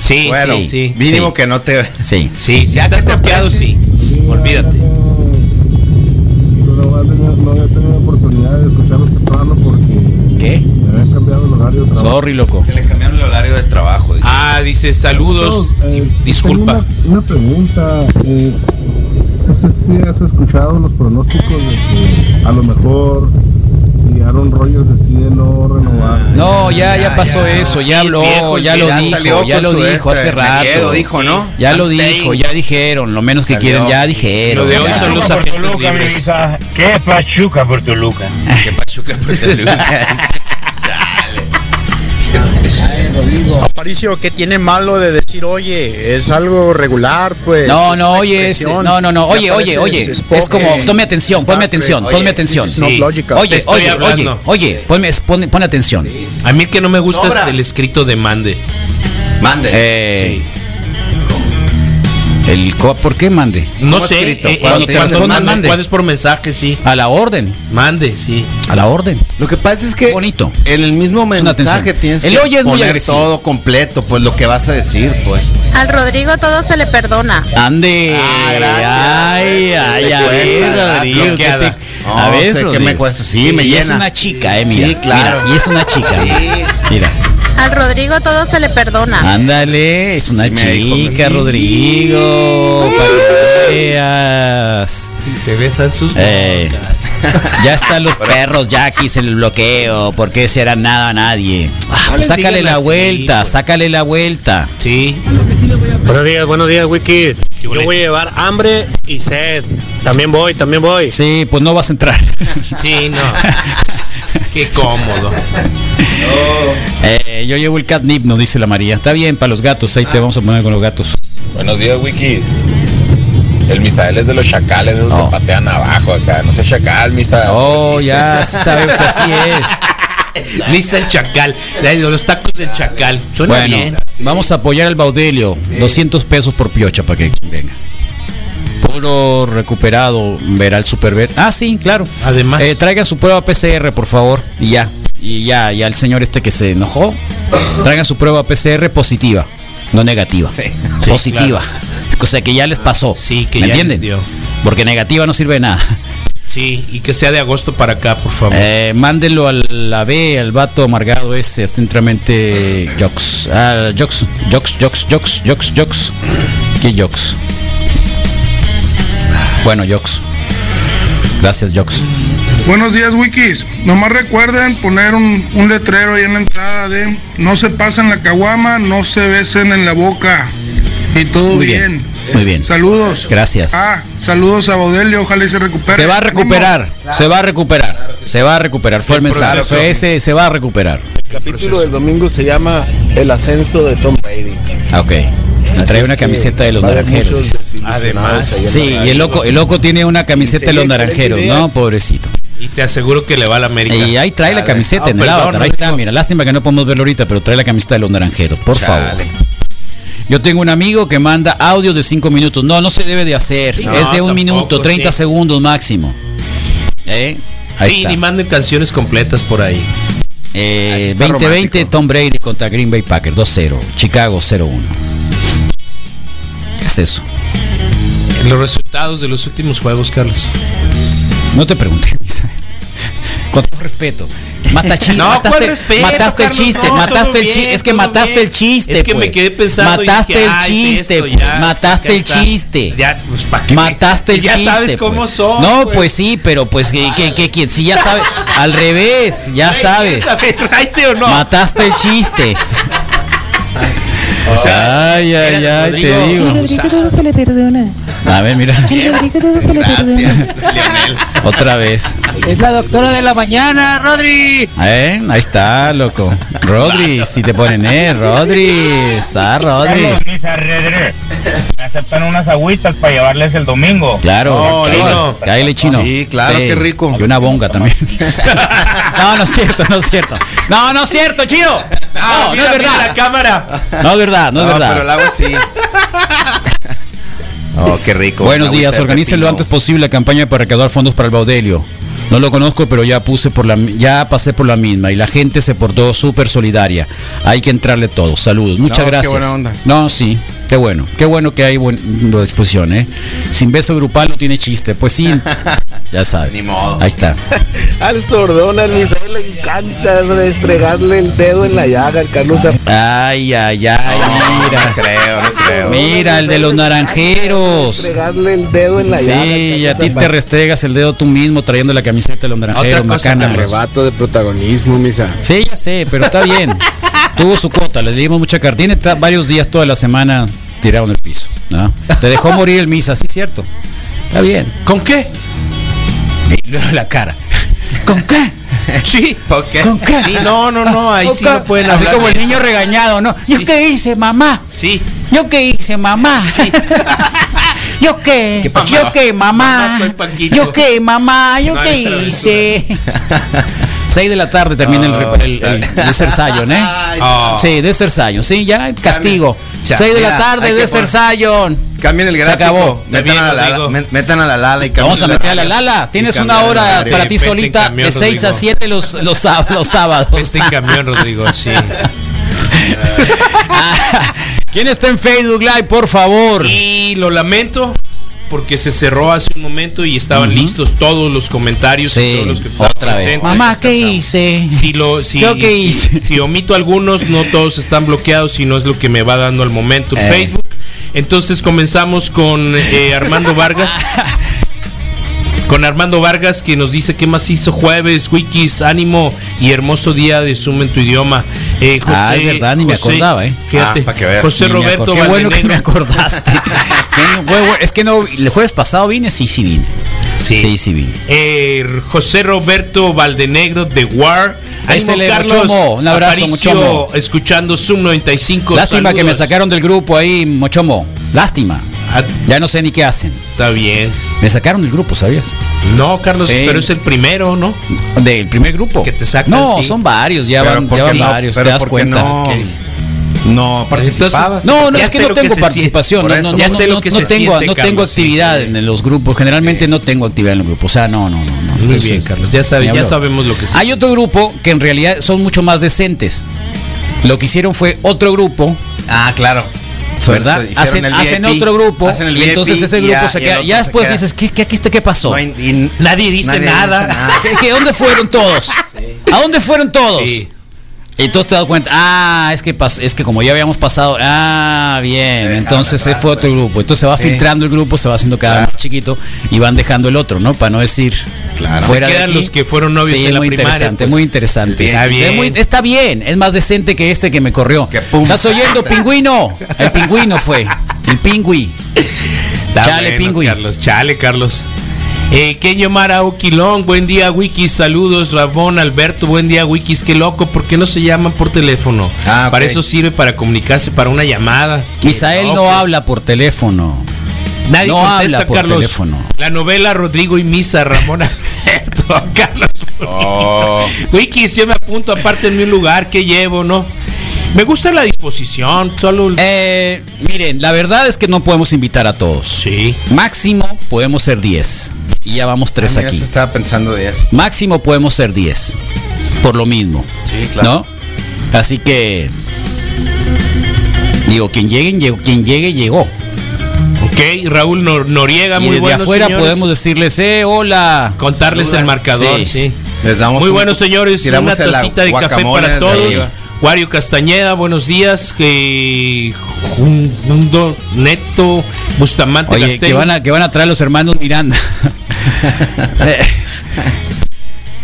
Sí, bueno, sí, sí. mínimo sí. que no te. Sí. Sí, si estás bloqueado, sí. Olvídate. No había tenido, no había tenido oportunidad de escucharlos temprano porque ¿Qué? me habían cambiado el horario de trabajo. Sorry, loco. Que le cambiaron el horario de trabajo. dice. Ah, dice saludos. Eh, Disculpa. una pregunta. eh, no sé si has escuchado los pronósticos de que a lo mejor si Aaron Rodgers decide no renovar. No, ya, ya Ya, pasó ya. eso, ya habló, viejo, ya lo dijo, ya lo dijo este, hace me rato. quedo, dijo, ¿no? Ya lo dijo, ya dijeron, lo menos que Salió. quieren, ya dijeron. Lo de hoy son los agentes libres. ¿Qué pachuca por Toluca? Qué pachuca por Toluca. Aparicio, ¿qué tiene malo de decir, oye, es algo regular, pues? No, no, oye, es- no, no, no, oye, oye, oye, es como, tome atención, ponme atención, ponme atención. Oye, estoy oye, oye, oye, ponme, pon atención. A mí el que no me gusta Sobra. es el escrito de mande. Mande. El, ¿Por qué mande? No ¿Cómo sé, escrito? eh, Cuando eh, te cuando mande, mande. cuando es por mensaje, sí. A la orden, Mande, sí. a la orden. Lo que pasa es que Bonito. en el mismo mensaje tienes El que oye es muy poner agresivo. todo completo, pues lo que vas a decir, pues. Al Rodrigo todo se le perdona. Ande. Ah, gracias. Ay, ay, a ver, Rodrigo. gracias. ¿qué te- No, a ver, sé que me cuesta. Sí, me y es una chica, eh, mira. Sí, claro. mira, y es una chica. Sí. Mira. Al Rodrigo todo se le perdona. Ándale, es una Sí, chica, Rodrigo. Para. Se besan sus Eh, ya están los perros, ya quise el bloqueo. ¿Por qué será nada a nadie? Ah, pues sácale la así, vuelta, pues. sácale la vuelta. Sí. Buenos días, buenos días, Wikis. Yo voy a llevar hambre y sed. También voy, también voy. Sí, pues no vas a entrar. Sí, no. Qué cómodo. Eh, yo llevo el catnip, nos dice la María. Está bien para los gatos, ahí te vamos a poner con los gatos. Buenos días, Wiki. El Misael es de los chacales, de los Oh. que patean abajo acá. No sé chacal, Misael. Oh, ya, sí sabemos, así es. Lisa el chacal. De los tacos del chacal. Suena Bueno, bien. vamos a apoyar al Baudelio. 200 pesos por piocha para que venga. Puro recuperado verá el Superbet. Ah, sí, claro. Además. Eh, traigan su prueba PCR, por favor. Y ya. Y ya, ya el señor este que se enojó. Traigan su prueba PCR positiva, no negativa. Sí. Positiva. O sea que ya les pasó. Sí, que ¿Me ya entienden? les dio. Porque negativa no sirve de nada. Sí, y que sea de agosto para acá, por favor. Eh, mándenlo al la B, al vato amargado ese, centramente Jox. Ah, Jox, Jox, Jox, Jox, Jox, Jox. ¿Qué Jox? Bueno, Jox. Gracias, Jox. Buenos días, Wikis. Nomás recuerden poner un, un letrero ahí en la entrada de no se pasen la caguama, no se besen en la boca. Y todo Muy bien. bien, muy bien. Saludos. Gracias. Ah, saludos a Baudelio, ojalá y se recupere. Se va a recuperar, se va a recuperar, se va a recuperar. Fue el mensaje, proceso. fue ese, se va a recuperar. El capítulo del domingo se llama El ascenso de Tom Brady. Ah, Ok. Y trae una camiseta de los naranjeros. Además. Sí, y el loco, el loco tiene una camiseta de los naranjeros, ¿no? Pobrecito. Y te aseguro que le va a la América. Y ahí trae la camiseta Ah, en el perdón, avatar. no Ahí está, mira. Lástima que no podemos verlo ahorita, pero trae la camiseta de los naranjeros, por favor. Yo tengo un amigo que manda audios de 5 minutos. No, no se debe de hacer. No, es de un tampoco, minuto, 30 sí. segundos máximo. ¿Eh? Ahí Sí, está. ni manden canciones completas por ahí. Eh, Así está 2020 romántico. Tom Brady contra Green Bay Packers 2-0. Chicago 0-1. ¿Qué es eso? Los resultados de los últimos juegos, Carlos. No te pregunté. Con todo respeto. Mata chi- No, mataste, ¿cuál respeto, mataste el Carlos? chiste, No, mataste el chiste, es que mataste bien. el chiste, Es que me pues. quedé pensando Mataste el "Ah, es chiste, pues. ya, mataste ya el está". chiste. Ya, pues, ¿pa' qué me- Mataste el ya chiste. sabes cómo son, No, pues. sí, pero pues que, que, que, que- si ya sabes, al revés, ya sabes. Mataste el chiste. Ay, ay, ay, te digo. Rodrigo todo se le perdona. A ver, mira, otra vez. Es la doctora de la mañana, Rodri. ¿Eh? Ahí está, loco. Rodri, si te ponen, eh, Rodri. Está Rodri. Me aceptan unas agüitas para llevarles el domingo. Claro, No, chino. no. Chino. Sí, claro, qué rico. Y una bonga también. no, no es cierto, no es cierto. No, no es cierto, chino. Ah, No, no es mira la verdad. cámara. No es verdad, no es Pero el verdad. agua sí. Oh, qué rico. Buenos días, organícenlo pepino. antes posible la campaña para recaudar fondos para el Baudelio. No lo conozco, pero ya puse por la ya pasé por la misma y la gente se portó súper solidaria. Hay que entrarle todos. Saludos. Muchas No, qué gracias. buena onda. No, sí. Qué bueno. Qué bueno que hay buena disposición, ¿eh? Sin beso grupal no tiene chiste. Pues sí. ya sabes. Ni modo. Ahí está. Al sordón, al Misael le encanta restregarle el dedo en la llaga, al Carlos. Ay, ay, ay, No mira. creo, no creo. Mira, el de los naranjeros. Restregarle el dedo en la llaga. Sí, y a ti te restregas el dedo tú mismo trayendo la camiseta de los naranjeros, Otra cosa, macana. Arrebato de protagonismo, Misa. Sí, ya sé, pero está bien. Tuvo su cuota, le dimos mucha carta. Tiene ta- varios días toda la semana tirado en el piso. ¿no? Te dejó morir el misa, sí, cierto. Está bien. ¿Con qué? Y la cara. ¿Con qué? Sí. ¿Por qué? ¿Con qué? Sí, no, no, no, ahí sí ¿Con no pueden Así hablar como el eso. niño regañado, ¿no? ¿Yo qué hice, mamá? Sí. ¿Yo qué hice, mamá? ¿Yo qué? ¿Yo qué, mamá? Mamá, soy. ¿Yo qué, mamá? ¿Yo No, qué hice? 6 de la tarde termina el, Oh, rep- el, el. Desert Zion, ¿eh? Ay, Oh. Sí, Desert Zion, sí, ya, castigo. Ya, 6 de la tarde, Desert Zion. Cambien el Se gráfico. acabó. Metan Bien, a la met- metan a la Lala y Vamos a meter a la. Lala. Tienes una la hora para ti Vete en solita camión, de 6 a Rodrigo. 7 los, los, sáb- los sábados. Este camión, Rodrigo, sí. Ah, ¿Quién está en Facebook Live, por favor? Y lo lamento porque se cerró hace un momento y estaban listos todos los comentarios y Sí, todos los que estaban otra vez. presentes. Mamá, ¿qué hice? Si lo, si, ¿Yo qué hice? si omito algunos, no todos están bloqueados y no es lo que me va dando al momento en Eh. Facebook. Entonces comenzamos con eh, Armando Vargas. Con Armando Vargas que nos dice qué más hizo jueves, wikis, ánimo y hermoso día de Zoom en tu idioma. Eh, José, Ah, es verdad, ni me acordaba, ¿eh? Fíjate, Ah, que veas. José Roberto Qué bueno que me acordaste. Es que no, el jueves pasado vine, sí, sí vine. Sí. Sí, sí vine. Eh, José Roberto Valdenegro de War. Ese Ánimo, le- Carlos. Mochomo, un abrazo, Aparicio, Mochomo. Escuchando Zoom 95. Lástima que me sacaron del grupo ahí, Mochomo. Lástima. Ah, Ya no sé ni qué hacen. está bien. Me sacaron del grupo, ¿sabías? No, Carlos, Sí. pero es el primero, ¿no? Del primer grupo. Que te sacan, No, sí. son varios, ya Pero van, ¿por ya van no? varios, Pero te das ¿por qué cuenta. No, no participabas. No, no, es que no que tengo participación, no, no, no, sé lo no- que no se tengo, siente, no tengo Carlos, actividad sí. en los grupos, generalmente no tengo actividad en los grupos, o sea, no, no, no. no. Muy Entonces, bien, Carlos. Ya, sabe- ya sabemos lo que se Hay otro grupo que en realidad son mucho más decentes. Lo que hicieron fue otro grupo, Ah, claro. ¿Verdad? So- hicieron Hacen, el hacen VIP, otro grupo hacen el y entonces ese grupo ya- se queda. Ya después queda. dices, ¿qué, qué, aquí está, qué pasó? No hay- y- Nadie dice nadie nada. dice nada. ¿Qué- ¿Dónde fueron todos? ¿A dónde fueron todos? Sí. Y entonces te das cuenta, ah, es que pas- es que como ya habíamos pasado, ah, bien, entonces ese atrás, fue otro grupo. Entonces se va Sí. filtrando el grupo, se va haciendo cada vez más chiquito y van dejando el otro, ¿no? Para no decir Claro. fuera Se de quedan aquí. los que fueron novios Sí, en la muy primaria, interesante, pues. muy interesante. Está Es bien. muy- está bien, es más decente que este que me corrió. Que. ¿Estás oyendo, pingüino? El pingüino fue, el pingüi. Está Chale, bueno, pingüi. Carlos. Chale, Carlos. Eh, Kenyo Mara Oquilón, buen día, Wikis. Saludos, Ramón, Alberto, buen día, Wikis. Qué loco, ¿por qué no se llaman por teléfono? Ah. Para eso sirve, para comunicarse, para una llamada. Misael no locos. habla por teléfono. Nadie no contesta, habla por Carlos. teléfono. La novela Rodrigo y Misa, Ramón Alberto, Carlos. Oh. Wikis, yo me apunto, aparte en mi lugar, ¿qué llevo, no? Me gusta la disposición, solo. Eh, miren, la verdad es que no podemos invitar a todos. Sí. Máximo podemos ser 10. Y ya vamos tres Ah, mira, aquí. estaba pensando de eso. Máximo podemos ser 10. Por lo mismo. Sí, claro. ¿No? Así que. Digo, quien llegue, llegó, quien llegue, llegó. Ok, Raúl Nor- Noriega, y muy desde bueno. afuera señores. podemos decirles, eh, hola. Contarles el marcador, sí. Les damos Muy un- bueno, señores. Una tacita de café para todos. Wario Castañeda, buenos días. Que un mundo neto, Bustamante Oye, Castello. que van, a, que van a traer los hermanos Miranda.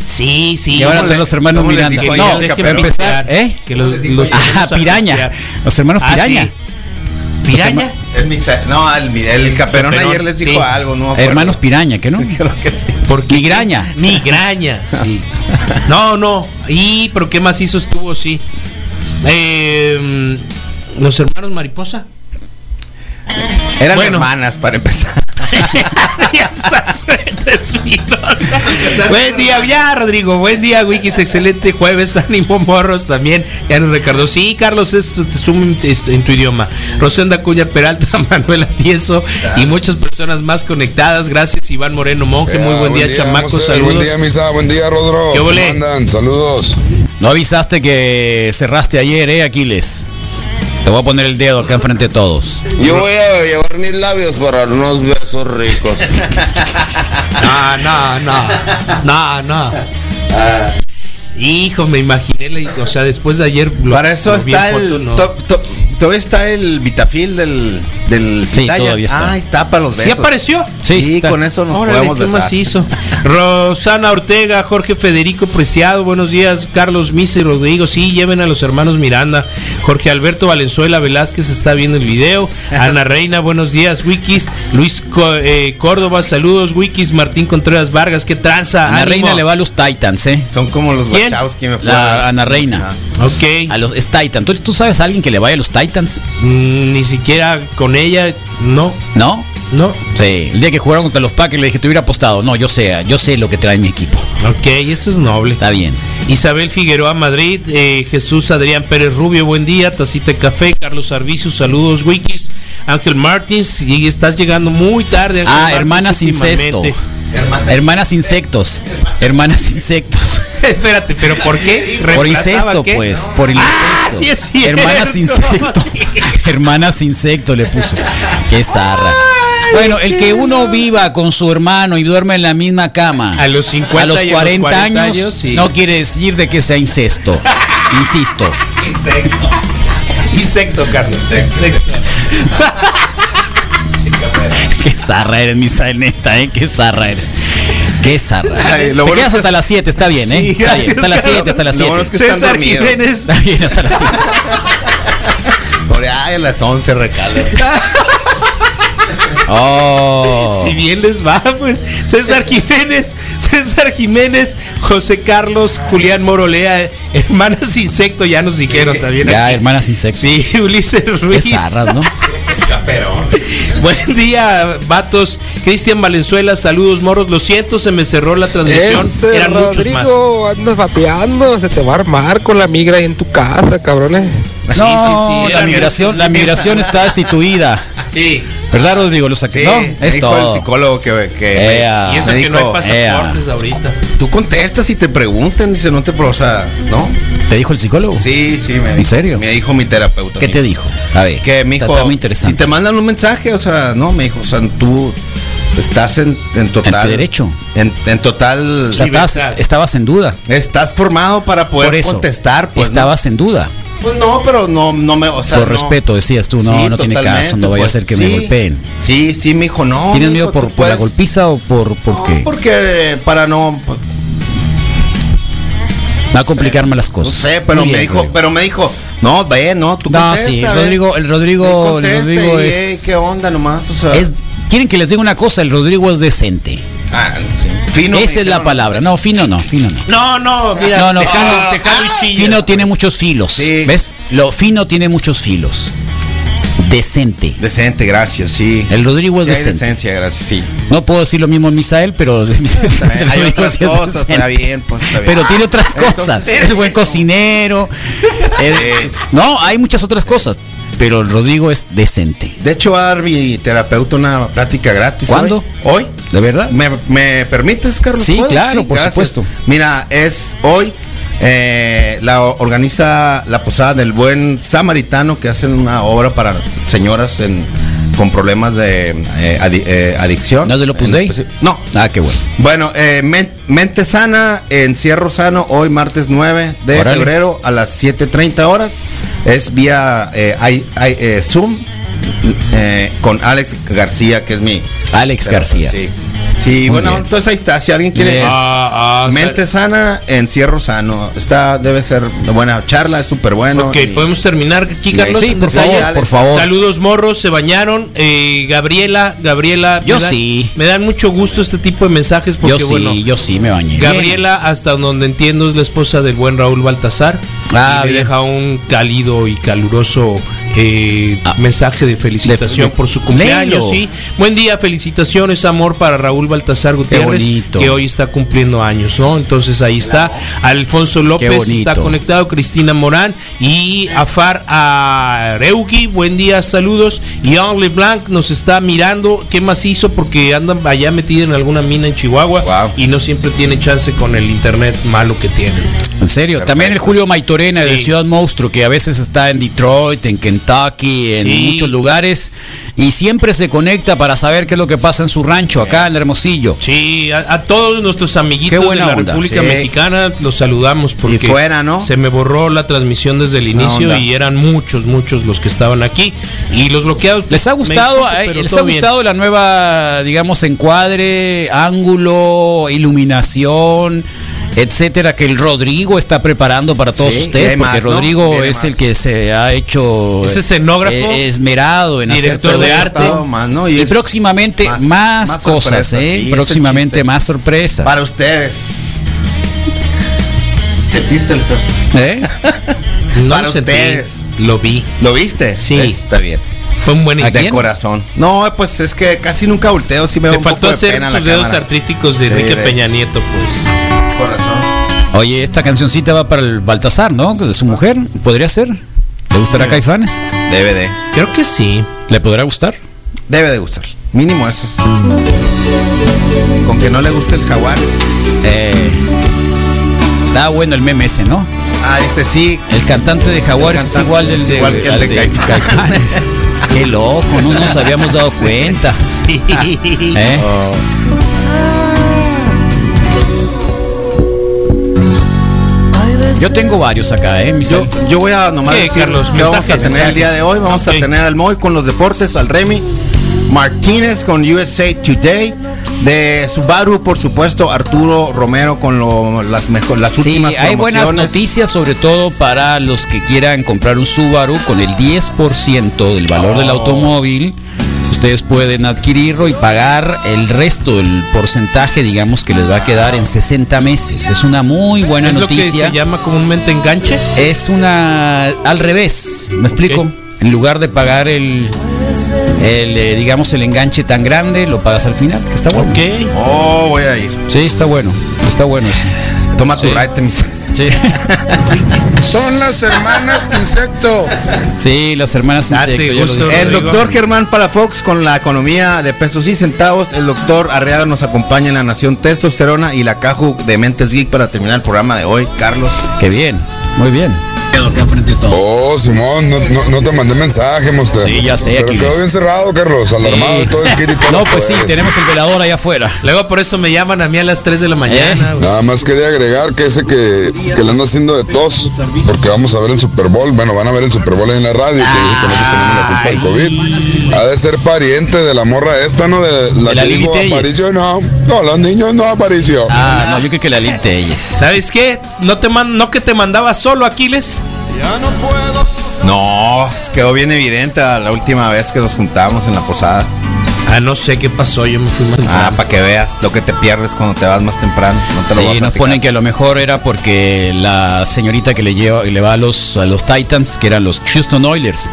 Sí, sí. que van a ¿Cómo traer le- los hermanos Miranda. No, para empezar, ¿eh? Que los, los Ah, Piraña. Los hermanos Ah, Piraña. sí. ¿Piraña? El no, el, el caperón Caperón, ayer les dijo sí. algo, no. Hermanos Piraña, ¿qué no? Creo que sí. Migraña. Migraña, sí. No, no. Y, pero qué macizo estuvo, sí. Eh, los hermanos Mariposa. Eran Bueno. hermanas para empezar. Buen día, ya, Rodrigo. Buen día, Wikis. Excelente jueves. Ánimo, morros también. Ya nos recordó. Sí, Carlos, es, es un- es en tu idioma. Rosenda Cuña Peralta, Manuela Tieso y muchas personas más conectadas. Gracias, Iván Moreno Monje. Muy buen, día, chamacos. José. Saludos. Buen día, Misa. Buen día, Rodro. ¿Qué ¿Cómo volé? andan? Saludos. No avisaste que cerraste ayer, ¿eh, Aquiles? Te voy a poner el dedo acá enfrente de todos. Yo voy a llevar mis labios para unos besos ricos. No, no, no. No, no. Hijo, me imaginé, la- o sea, después de ayer. lo- Para eso lo vi en está foto, el. no. to- to- todavía está el Vitafil del. del Sí, Pitaya. todavía está. Ah, está para los ¿Sí besos. apareció? Sí, Sí, está. con eso nos Órale, podemos qué besar. macizo. Rosana Ortega, Jorge Federico Preciado, buenos días. Carlos Misa y Rodrigo, sí, lleven a los hermanos Miranda. Jorge Alberto Valenzuela Velázquez está viendo el video. Ana Reina, buenos días. Wikis, Luis Co- eh, Córdoba, saludos. Wikis, Martín Contreras Vargas, qué tranza. Ana ánimo. Reina le va a los Titans, ¿eh? Son como los ¿Quién? Wachowski, me La Ana Reina. Ok. A los es Titan. ¿Tú, tú sabes a alguien que le vaya a los Titans? Mm, ni siquiera con ella, no, ¿No? No. Sí. El día que jugaron contra los Packers le dije, te hubiera apostado. No, yo sé, yo sé lo que trae mi equipo. Ok, eso es noble. Está bien. Isabel Figueroa Madrid, eh, Jesús Adrián Pérez Rubio, buen día, Tacita de Café, Carlos Arvicio, saludos, Wikis, Ángel Martins, y estás llegando muy tarde. Ángel Ah, Martins, hermanas incesto. Hermanas insectos. Hermanas insectos. Espérate, pero ¿por qué? Por ¿Reemplazaba incesto, qué? pues. Por el Ah, incesto. sí es cierto. Hermanas insecto. Hermanas insecto le puso. Qué zarra. Bueno, el que uno viva con su hermano y duerme en la misma cama A los 50 a los y a los 40, 40 años, años, sí. no quiere decir de que sea incesto. Insisto. Insecto, Carlos. Insecto. Qué zarra eres, Misael, neta, ¿eh? Qué zarra eres. Qué zarra. Ay, lo Te bueno quedas que- hasta las 7, está bien, ¿eh? Sí, está bien, hasta las 7, Carlos. hasta las Lo 7. bueno es que César. Jiménez. Está bien, hasta las 7. Por ahí a las 11 recala. Oh. Si bien les va, pues César Jiménez, César Jiménez, José Carlos, Julián Morolea, hermanas Insecto, ya nos dijeron también. Ya, aquí. hermanas insectos. Sí, Ulises Ruiz. zarras, ¿no? Buen día, vatos. Cristian Valenzuela, saludos, moros. Lo siento, se me cerró la transmisión. Ese Eran muchos más. Andas vapeando, se te va a armar con la migra ahí en tu casa, cabrones. Sí, no, sí, sí, la era migración, la migración está destituida. Sí. ¿Verdad, Rodrigo? Lo saqué. Sí, no, me es dijo todo. el psicólogo que, que Ea. Y eso me que no hay pasaportes ahorita. Tú contestas y te preguntan, dice, no te o sea, ¿no? ¿Te dijo el psicólogo? Sí, sí, me ¿En dijo. serio? Me dijo mi terapeuta. ¿Qué te dijo. A ver. Que me dijo, está muy interesante. si te mandan un mensaje, o sea, no, me dijo, o sea, tú estás en, en total. En tu derecho. En, en total. O sea, estabas, estabas en duda. estás formado para poder Por eso. contestar, pues. ¿no? estabas en duda. Pues no, pero no, no me, o sea. por no. respeto, decías tú, no, Sí, no tiene caso, no vaya pues, a ser que me sí. golpeen. Sí, sí, me dijo, no. ¿Tienes miedo por, la golpiza o por, por No, qué? porque eh, para no. pues, Va a complicarme las No cosas. sé, pero me dijo, Rodrigo. pero me dijo, no, ve, no, tú No, contesta, sí, el. Rodrigo, el Rodrigo, el Rodrigo y, es, eh, ¿Qué onda nomás? O sea. es- Quieren que les diga una cosa, el Rodrigo es decente. Ah, sí. Fino. Esa es la palabra. No, fino no, fino no. No, no, mira, No, no, tejano, fino- tejano y chilla, Fino tiene muchos filos. Sí. ¿Ves? Lo fino tiene muchos filos. Decente. Decente, gracias, sí. El Rodrigo es Sí, hay decente. decencia, gracias, sí. No puedo decir lo mismo en Misael, pero También hay otras es cosas, está bien, pues está bien. Pero tiene otras cosas. Es buen cocinero. es- no, hay muchas otras cosas. Pero el Rodrigo es decente. De hecho, va a dar mi terapeuta una plática gratis. ¿Cuándo? Hoy. ¿Hoy? ¿De verdad? ¿Me, me permites, Carlos? Sí, ¿Puedo? claro, por gracias. supuesto. Mira, es hoy. eh, la organiza la posada del buen samaritano que hacen una obra para señoras en, con problemas de eh, adi- eh, adicción. ¿No En Dei? especi- No. Ah, qué bueno. Bueno, eh, men- Mente Sana, Encierro Sano, hoy martes 9 de febrero a las 7.30 horas. Es vía I- eh, Zoom eh, con Alex García, que es mi... Alex Pero, García. Sí, sí Muy bueno, bien. entonces ahí está. Si alguien quiere... Ah, ah, Mente Sana, Encierro Sano. Está, debe ser una buena charla, es súper bueno. Ok, y- podemos terminar aquí, Carlos. Un por favor, por favor. Saludos, morros, se bañaron. Eh, Gabriela, Gabriela. Yo me dan- sí. Me dan mucho gusto este tipo de mensajes porque, Yo sí, bueno, yo sí me bañé. Gabriela, hasta donde entiendo, es la esposa del buen Raúl Baltasar. Ah, y bien. deja un cálido y caluroso eh, mensaje de felicitación Ah. de- por su cumpleaños. Sí. Buen día, felicitaciones, amor para Raúl Baltasar Gutiérrez, que hoy está cumpliendo años, ¿no? Entonces ahí está. Alfonso López está conectado, Cristina Morán y Afar Areugi, buen día, saludos. Y Henri Blanc nos está mirando. ¿Qué más hizo? Porque andan allá metido en alguna mina en Chihuahua y no siempre tiene chance con el internet malo que tienen. En serio, también el Julio Maitorena de Sí. Ciudad Monstruo, que a veces está en Detroit, en Kentucky, en Sí. muchos lugares, y siempre se conecta para saber qué es lo que pasa en su rancho, acá en Hermosillo. Sí, a, a todos nuestros amiguitos de la onda. República Sí. Mexicana los saludamos porque Y fuera, ¿no? se me borró la transmisión desde el inicio y eran muchos, muchos los que estaban aquí y los bloqueados. ¿Les ha gustado, disculpo, les ha bien. gustado la nueva, digamos, encuadre, ángulo, iluminación, etcétera, que el Rodrigo está preparando para todos Sí, ustedes? Porque. Rodrigo es más. el que se ha hecho Es escenógrafo, eh, esmerado en director de arte. Más, ¿no? Y, próximamente más- más, más cosas, sorpresas, ¿eh? sí, próximamente más sorpresas. Para ustedes. ¿Sentiste el? ¿Eh? No Para ustedes. Lo vi. ¿Lo viste? Sí. ¿Ves? Está bien. Fue un buen ¿A De quién? corazón. No, pues es que casi nunca volteo. Sí me da Te un faltó poco de hacer pena dedos cámara. artísticos de Sí, Enrique de- Peña Nieto, pues. Corazón. Oye, esta cancioncita va para el Baltasar, ¿no? De su mujer. ¿Podría ser? ¿Le gustará Caifanes? Debe de. Creo que sí. ¿Le podrá gustar? Debe de gustar. Mínimo eso. Con que no le guste el jaguar. Eh, está bueno el meme ese, ¿no? Ah, este sí. El cantante de Jaguares El es igual del es de, igual que el de de Caifanes. Caifanes. Qué loco, no nos habíamos dado cuenta. Sí. ¿Eh? Oh. Yo tengo varios acá, ¿eh? mis Yo, yo voy a nomás ¿Qué, decir Carlos? que vamos a Mensajes, tener el día mensajes. de hoy. Vamos Ok. a tener al Moy con los deportes, al Remy, Martínez con USA Today, de Subaru, por supuesto, Arturo Romero con lo- las mejor, las Sí, últimas hay buenas noticias, sobre todo para los que quieran comprar un Subaru con el 10% del valor del Oh. automóvil. Ustedes pueden adquirirlo y pagar el resto del porcentaje, digamos, que les va a quedar en 60 meses. Es una muy buena ¿Es lo que noticia. se llama comúnmente enganche? Es una al revés, ¿me explico? En lugar de pagar el, el eh, digamos el enganche tan grande, lo pagas al final, que está bueno. Ok. Oh, voy a ir. Sí, está bueno, está bueno eso. Toma tu Sí. ride, mis. Sí, Son las hermanas insecto. sí las hermanas insecto, yo gusto. El doctor Germán Palafox con la economía de pesos y centavos. El doctor Arriaga nos acompaña en la Nación Testosterona y la Caju de Mentes Geek para terminar el programa de hoy. Carlos. Qué bien, muy bien. Oh, Simón, no, no, no te mandé mensaje, monster. Sí, ya sé, Pero Aquiles. quedó bien cerrado, Carlos, alarmado y todo el kit y todo No, pues sí, poderes. tenemos el velador allá afuera. Luego por eso me llaman a mí a las 3 de la mañana. güey. Nada más quería agregar que ese que, que le anda haciendo de tos, porque vamos a ver el Super Bowl, bueno, van a ver el Super Bowl ahí en la radio, que dice que nosotros tenemos la culpa del COVID. Ha de ser pariente de la morra esta, ¿no? De la, De la que Lili dijo. Aparicio, no. No, los niños no apareció. Ah, no, yo creo que la Lil Telles. ¿Sabes qué? No te man- no que te mandaba solo Aquiles. No, quedó bien evidente la última vez que nos juntamos en la posada. Ah, no sé qué pasó, yo me fui más Ah, para que veas lo que te pierdes cuando te vas más temprano. No te lo voy a Sí, nos ponen que a lo mejor era porque la señorita que le lleva, le va a los, a los Titans, que eran los Houston Oilers.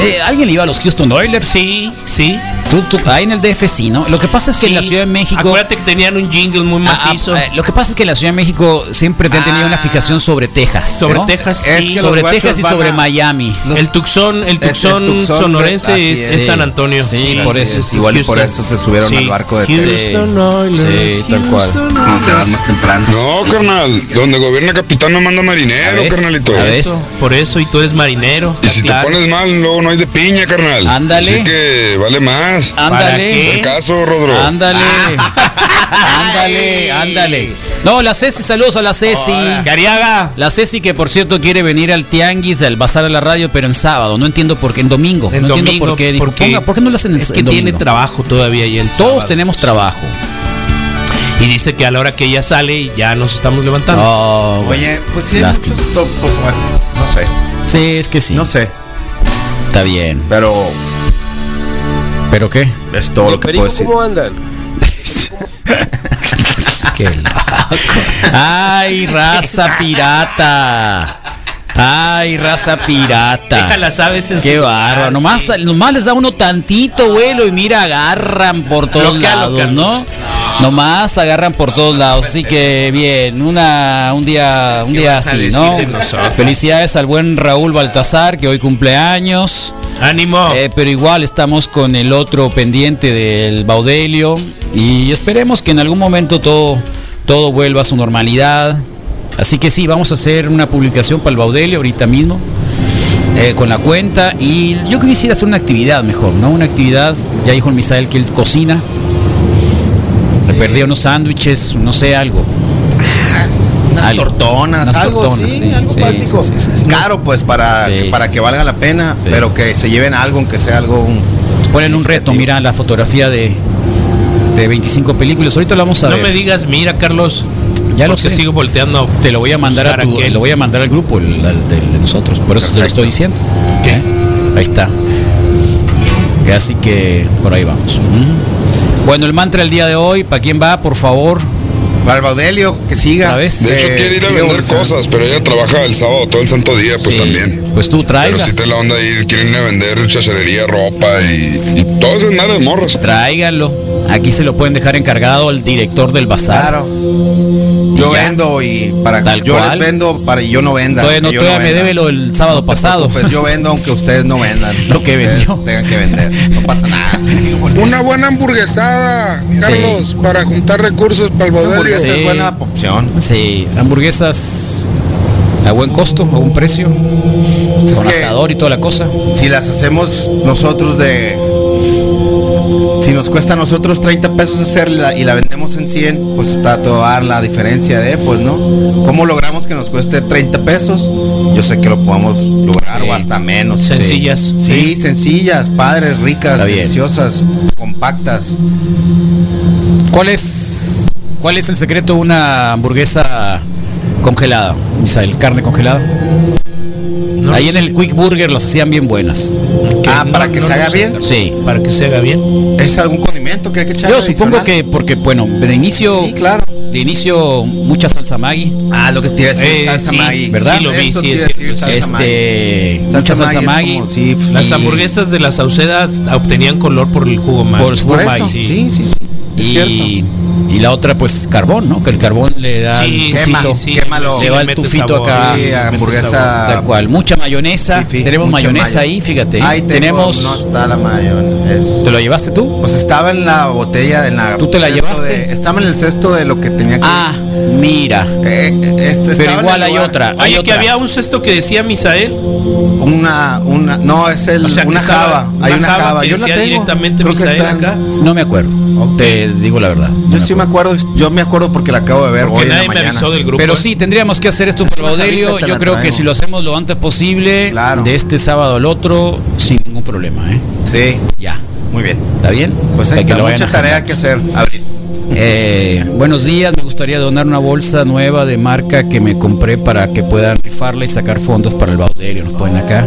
Eh, ¿Alguien le iba a los Houston Oilers? Sí, sí. Tú, tú, ahí en el DF sí, ¿no? Lo que pasa es que en la. Ciudad de México... Acuérdate que tenían un jingle muy Ah, macizo. ah, eh, lo que pasa es que en la Ciudad de México siempre te han tenido Ah. una fijación sobre Texas. sobre ¿no? Texas, Es sí. que Sobre Texas y sobre a- Miami. El Tucson, el Es el Tucson, Tucson, sonorense así es, es. es San Antonio. Sí, por eso. es, Igual y por eso se subieron Sí. al barco de Houston Texas. Oilers, Sí, tal cual. Houston Cuando te vas más temprano. No, carnal, donde gobierna capitán no manda marinero, carnalito. ver. Eso, por eso, y tú eres marinero. Y si te pones mal, luego no hay de piña, carnal. Ándale. Así que vale más. Ándale. Caso, Rodro. Ándale. ándale, ándale. No, la Ceci, saludos a la Ceci. Cariaga. La Ceci que por cierto quiere venir al Tianguis, al Bazar a la Radio, pero en sábado. No entiendo por qué, en domingo. En no domingo, entiendo por qué. Dijo, porque ponga, ¿por qué no lo hacen en Es que en tiene trabajo todavía y el Todos sábado. tenemos trabajo. Y dice que a la hora que ella sale ya nos estamos levantando. Oh, Oye, pues sí, hay Lástima. muchos top- pues, bueno, no sé, Sí, es que sí. no sé, Está bien. pero ¿Pero qué? es todo lo que puedo decir. ¿Cómo andan? Qué loco. Ay, raza pirata. Ay, raza pirata. Déjala, sabes, en Qué su lugar, Nomás, sí. nomás les da uno tantito vuelo y mira, agarran por todos Bloquealo, lados, ¿no? Nomás agarran por todos lados. Así que bien, una, un día, un ¿Qué día así, ¿no? Felicidades al buen Raúl Baltazar, que hoy cumple años. Ánimo. Eh, pero igual estamos con el otro pendiente del Baudelio y esperemos que en algún momento todo, todo vuelva a su normalidad. Así que sí, vamos a hacer una publicación para el Baudelio ahorita mismo eh, con la cuenta y yo quisiera hacer una actividad mejor, ¿no? Una actividad, ya dijo el Misael que él cocina. Le perdí unos sándwiches, no sé, algo. Unas Algo. tortonas, Unas algo tortonas, sí, sí, algo sí, práctico. sí, sí, sí. Caro, pues, para, Sí, que, para sí, que sí, valga sí. la pena, Sí. pero que se lleven algo, aunque sea algo. Un, Ponen un reto, mira la fotografía de, de 25 películas. Ahorita lo vamos a No ver. me digas, mira, Carlos. Ya lo sé. sigo volteando. Te lo voy a mandar a tu, lo voy a mandar al grupo, el, al del de nosotros. Por eso te lo estoy diciendo. ¿Eh? Ahí está. Que Así que por ahí vamos. ¿Mm? Bueno, el mantra del día de hoy, ¿para quién va? Por favor. para el Baudelio, que siga. ¿Sabes? De hecho, Eh, quiere ir a vender cosas, pero ella trabaja el sábado todo el santo día, pues Sí. también. Pues tú Pero tráigas. sí te la onda ir, quieren ir a vender chacharería, ropa y, y todo eso es nada de morras. Tráiganlo. Aquí se lo pueden dejar encargado al director del bazar. Claro. Yo ya. vendo y para Tal yo cual. les vendo para y yo no venda. Todavía, no, yo todavía me debe lo el sábado pasado. Pues yo vendo aunque ustedes no vendan. Lo que Ustedes vendió. Tengan que vender. No pasa nada. Una buena hamburguesada, Carlos, para juntar recursos para el hamburguesa Sí. es buena opción. Sí, hamburguesas a buen costo, a buen precio. Pues con que- asador y toda la cosa. Si las hacemos nosotros de. Si nos cuesta a nosotros 30 pesos hacerla y la vendemos en 100, pues está a todo dar la diferencia de, pues, ¿no? ¿Cómo logramos que nos cueste 30 pesos? Yo sé que lo podemos lograr Sí. o hasta menos. Sencillas. Sí, sencillas, padres, ricas, deliciosas, compactas. ¿Cuál es, ¿Cuál es el secreto de una hamburguesa congelada, Misael? ¿Carne congelada? No Ahí en sé. el Quick Burger las hacían bien buenas. Ah, no- para que no se haga bien. Sí. Para que se haga bien. ¿Es algún condimento que hay que echar? Yo supongo que porque, bueno, de inicio, Sí, claro. de inicio mucha salsa Maggi, Ah, lo que te iba a decir, Eh, salsa sí, Maggi. ¿verdad? Sí, lo vi, sí, es cierto, salsa este, Salsa mucha salsa Maggi es Maggi, como, sí, Las hamburguesas de las saucedas obtenían color por el jugo Maggi. Por su Por jugo eso, Maggi. sí, sí, sí. Y, la otra pues carbón, ¿no? Que el carbón le da Sí, el quema, tufito, sí, quémalo. le va el tufito sabor, acá. Sí, hamburguesa. sabor. Tal cual, mucha mayonesa. Tenemos mucha mayonesa mayo. ahí, fíjate. Ahí tengo, Tenemos. no está la mayonesa. ¿Te lo llevaste tú? Pues estaba en la botella, en la. ¿Tú te la llevaste? de- estaba en el cesto de lo que tenía que. Ah, mira. Eh, eh, este, en igual hay otra. Hay Oye, que había un cesto que decía Misael. Una, una, no, es el, O sea, que una estaba java. Hay una java Yo la tengo. directamente Creo que Misael está en- acá. No me acuerdo. Te digo la verdad. no Yo me sí me acuerdo, yo me acuerdo porque la acabo de ver Porque hoy en la nadie me mañana. avisó del grupo. Pero sí, tendríamos que hacer esto por una Baudelio. Yo creo que si lo hacemos lo antes posible, Claro. de este sábado al otro, sin ningún problema, ¿eh? Sí, Ya. muy bien. ¿Está bien? Pues vayan mucha a tarea que hacer. Abril. Eh, buenos días, me gustaría donar una bolsa nueva de marca que me compré para que puedan rifarla y sacar fondos para el Baudelio. Nos ponen acá.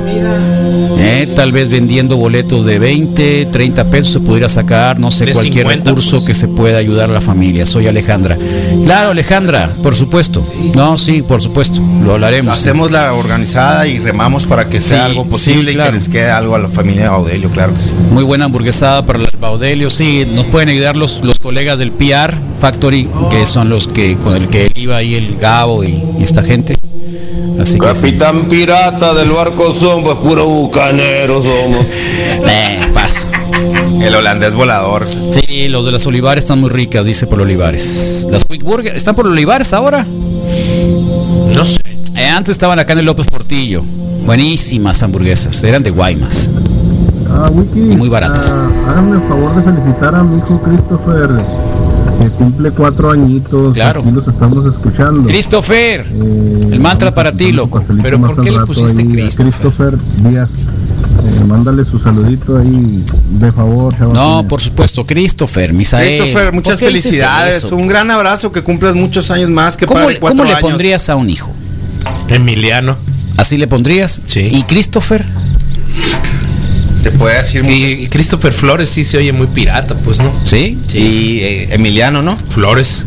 Eh, tal vez vendiendo boletos de 20, 30 pesos se pudiera sacar, no sé, cualquier 50, recurso pues. que se pueda ayudar a la familia. Soy Alejandra. Claro, Alejandra, por supuesto. No, sí, por supuesto. Lo hablaremos. Hacemos la organizada y remamos para que sea Sí, algo sí, posible y que les quede algo a la familia de Audelio, claro que sí. Muy buena hamburguesada para el Baudelio. Sí, nos pueden ayudar los, los colegas del Factory, que son los que con el que iba ahí el Gabo y, y esta gente. Así que sí. Capitán pirata del barco pues puro bucanero somos. Eh, paso. El holandés volador. Sí, los de las Olivares están muy ricas, dice por Olivares. Las Quick Burger, ¿están por Olivares ahora? No sé. eh, antes estaban acá en el López Portillo. Buenísimas hamburguesas. Eran de Guaymas. Ah, Wiki, Y muy baratas. ah, háganme el favor de felicitar a mi hijo Christopher, que cumple cuatro añitos. Claro. Aquí los estamos escuchando. Christopher, Eh, el mantra para ti, loco. Pero ¿por qué le pusiste Christopher? Christopher Díaz. Eh, mándale su saludito ahí, de favor, chaval. No, por supuesto, Christopher, Misael. Christopher, muchas ¿Por qué dices felicidades. eso? Un gran abrazo, que cumplas muchos años más. Que ¿Cómo, padre, le- cuatro cómo le pondrías a un hijo? Emiliano. ¿Así le pondrías? Sí. ¿Y Christopher? Te puede decir Y Christopher Flores sí se oye muy pirata, pues, ¿no? ¿Sí? Y eh, Emiliano, ¿no? Flores.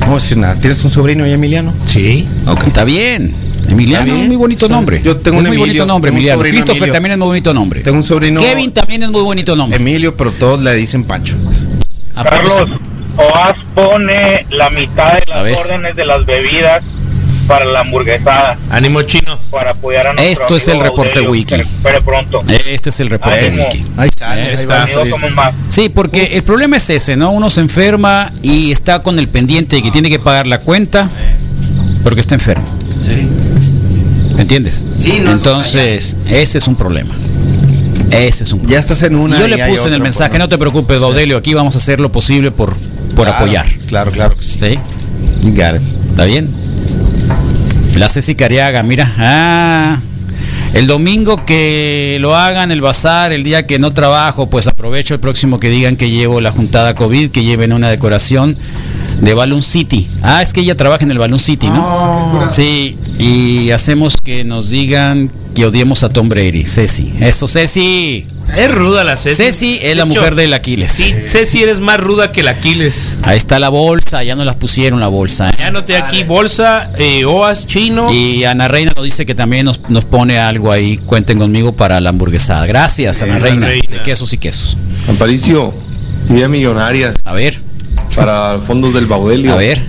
No nada. ¿Tienes un sobrino y Emiliano? Sí. Está bien. Emiliano, es muy bonito Sí. nombre. Yo tengo Es un muy Emilio, bonito nombre, Emiliano. sobrino Christopher Emilio. también es muy bonito nombre. Tengo un sobrino. Kevin también es muy bonito nombre. Emilio, pero todos le dicen Pancho. ¿A poco Carlos, sí? OAS pone la mitad de las órdenes de las bebidas para la hamburguesada, Ánimo chino. para apoyar a Esto es el reporte wiki. recupere pronto. Este es el reporte wiki. Ahí sale. Ahí ahí está. Sí, porque el problema es ese, ¿no? Uno se enferma y está con el pendiente de que tiene que pagar la cuenta porque está enfermo. ¿Me entiendes? Sí, no, Entonces, ese es un problema. Ese es un problema. Ya estás en una. Yo le puse en el otra, mensaje, pues, no te preocupes, Baudelio, aquí vamos a hacer lo posible por, por Claro, apoyar. Claro, claro que sí. ¿Sí? You got it. ¿Está bien? La Ceci Cariaga, mira. Ah, el domingo que lo hagan, el bazar, el día que no trabajo, pues aprovecho el próximo que digan que llevo la juntada COVID, que lleven una decoración de Balloon City. Ah, es que ella trabaja en el Balloon City, ¿no? Sí, y hacemos que nos digan que odiemos a Tom Brady. Ceci. Eso, Ceci. Es ruda la Ceci. Ceci es la De hecho, mujer del Aquiles. Sí, Ceci eres más ruda que el Aquiles. Ahí está la bolsa, ya no las pusieron la bolsa. ¿eh? Ya noté aquí bolsa, eh, OAS chino. Y Ana Reina nos dice que también nos, nos pone algo ahí, cuenten conmigo para la hamburguesada. Gracias, Ana Ana Reina, Reina. de quesos y quesos. Amparicio, idea millonaria A ver, para fondos del Baudelio. a ver.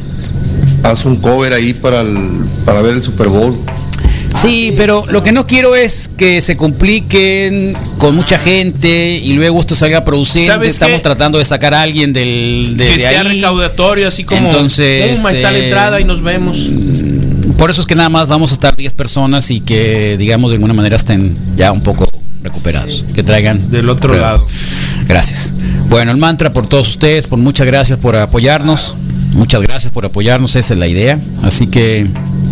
Haz un cover ahí para, el, para ver el Super Bowl. Sí, pero lo que no quiero es que se compliquen con mucha gente y luego esto salga producente. ¿Sabes Estamos qué? tratando de sacar a alguien del, de, que de sea ahí. recaudatorio, así como. Entonces, "Pum, ahí está la eh, entrada y nos vemos. Por eso es que nada más vamos a estar 10 personas y que, digamos, de alguna manera estén ya un poco recuperados. Que traigan. Del otro prueba. lado. Gracias. Bueno, el mantra por todos ustedes, por muchas gracias por apoyarnos. Muchas gracias por apoyarnos, esa es la idea. Así que,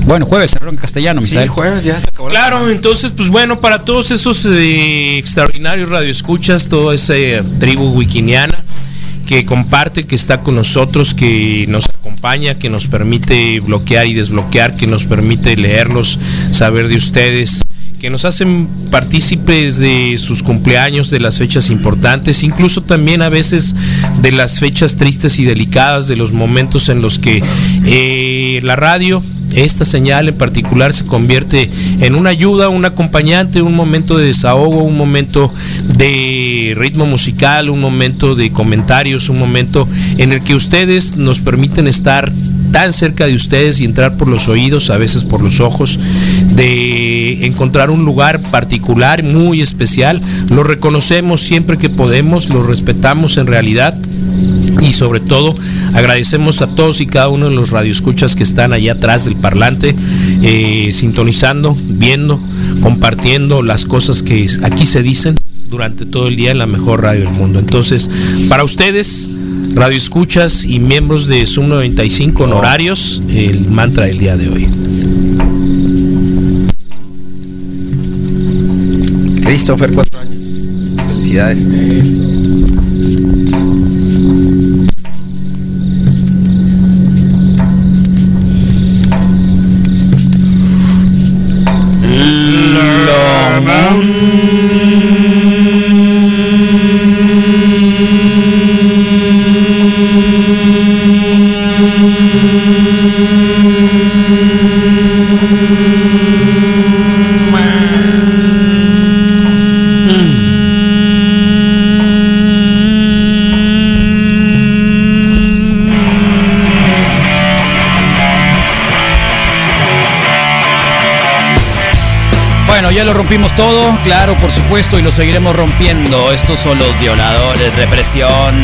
bueno, jueves cerró en castellano, Sí, Misael. jueves ya se acabó. la Claro, entonces, pues bueno, para todos esos eh, extraordinarios radioescuchas, toda esa eh, tribu wikiniana que comparte, que está con nosotros, que nos acompaña, que nos permite bloquear y desbloquear, que nos permite leerlos, saber de ustedes, que nos hacen partícipes de sus cumpleaños, de las fechas importantes, incluso también a veces de las fechas tristes y delicadas, de los momentos en los que eh, la radio esta señal en particular se convierte en una ayuda, un acompañante, un momento de desahogo, un momento de ritmo musical, un momento de comentarios, un momento en el que ustedes nos permiten estar tan cerca de ustedes y entrar por los oídos, a veces por los ojos, de encontrar un lugar particular, muy especial. Lo reconocemos siempre que podemos, lo respetamos en realidad y sobre todo agradecemos a todos y cada uno de los radioescuchas que están allá atrás del parlante, eh, sintonizando, viendo, compartiendo las cosas que aquí se dicen durante todo el día en la mejor radio del mundo. Entonces, para ustedes, radioescuchas y miembros de Zoom 95 honorarios, el mantra del día de hoy. Christopher, cuatro años. Felicidades. Ya lo rompimos todo, claro, por supuesto, y lo seguiremos rompiendo. Estos son los violadores, represión.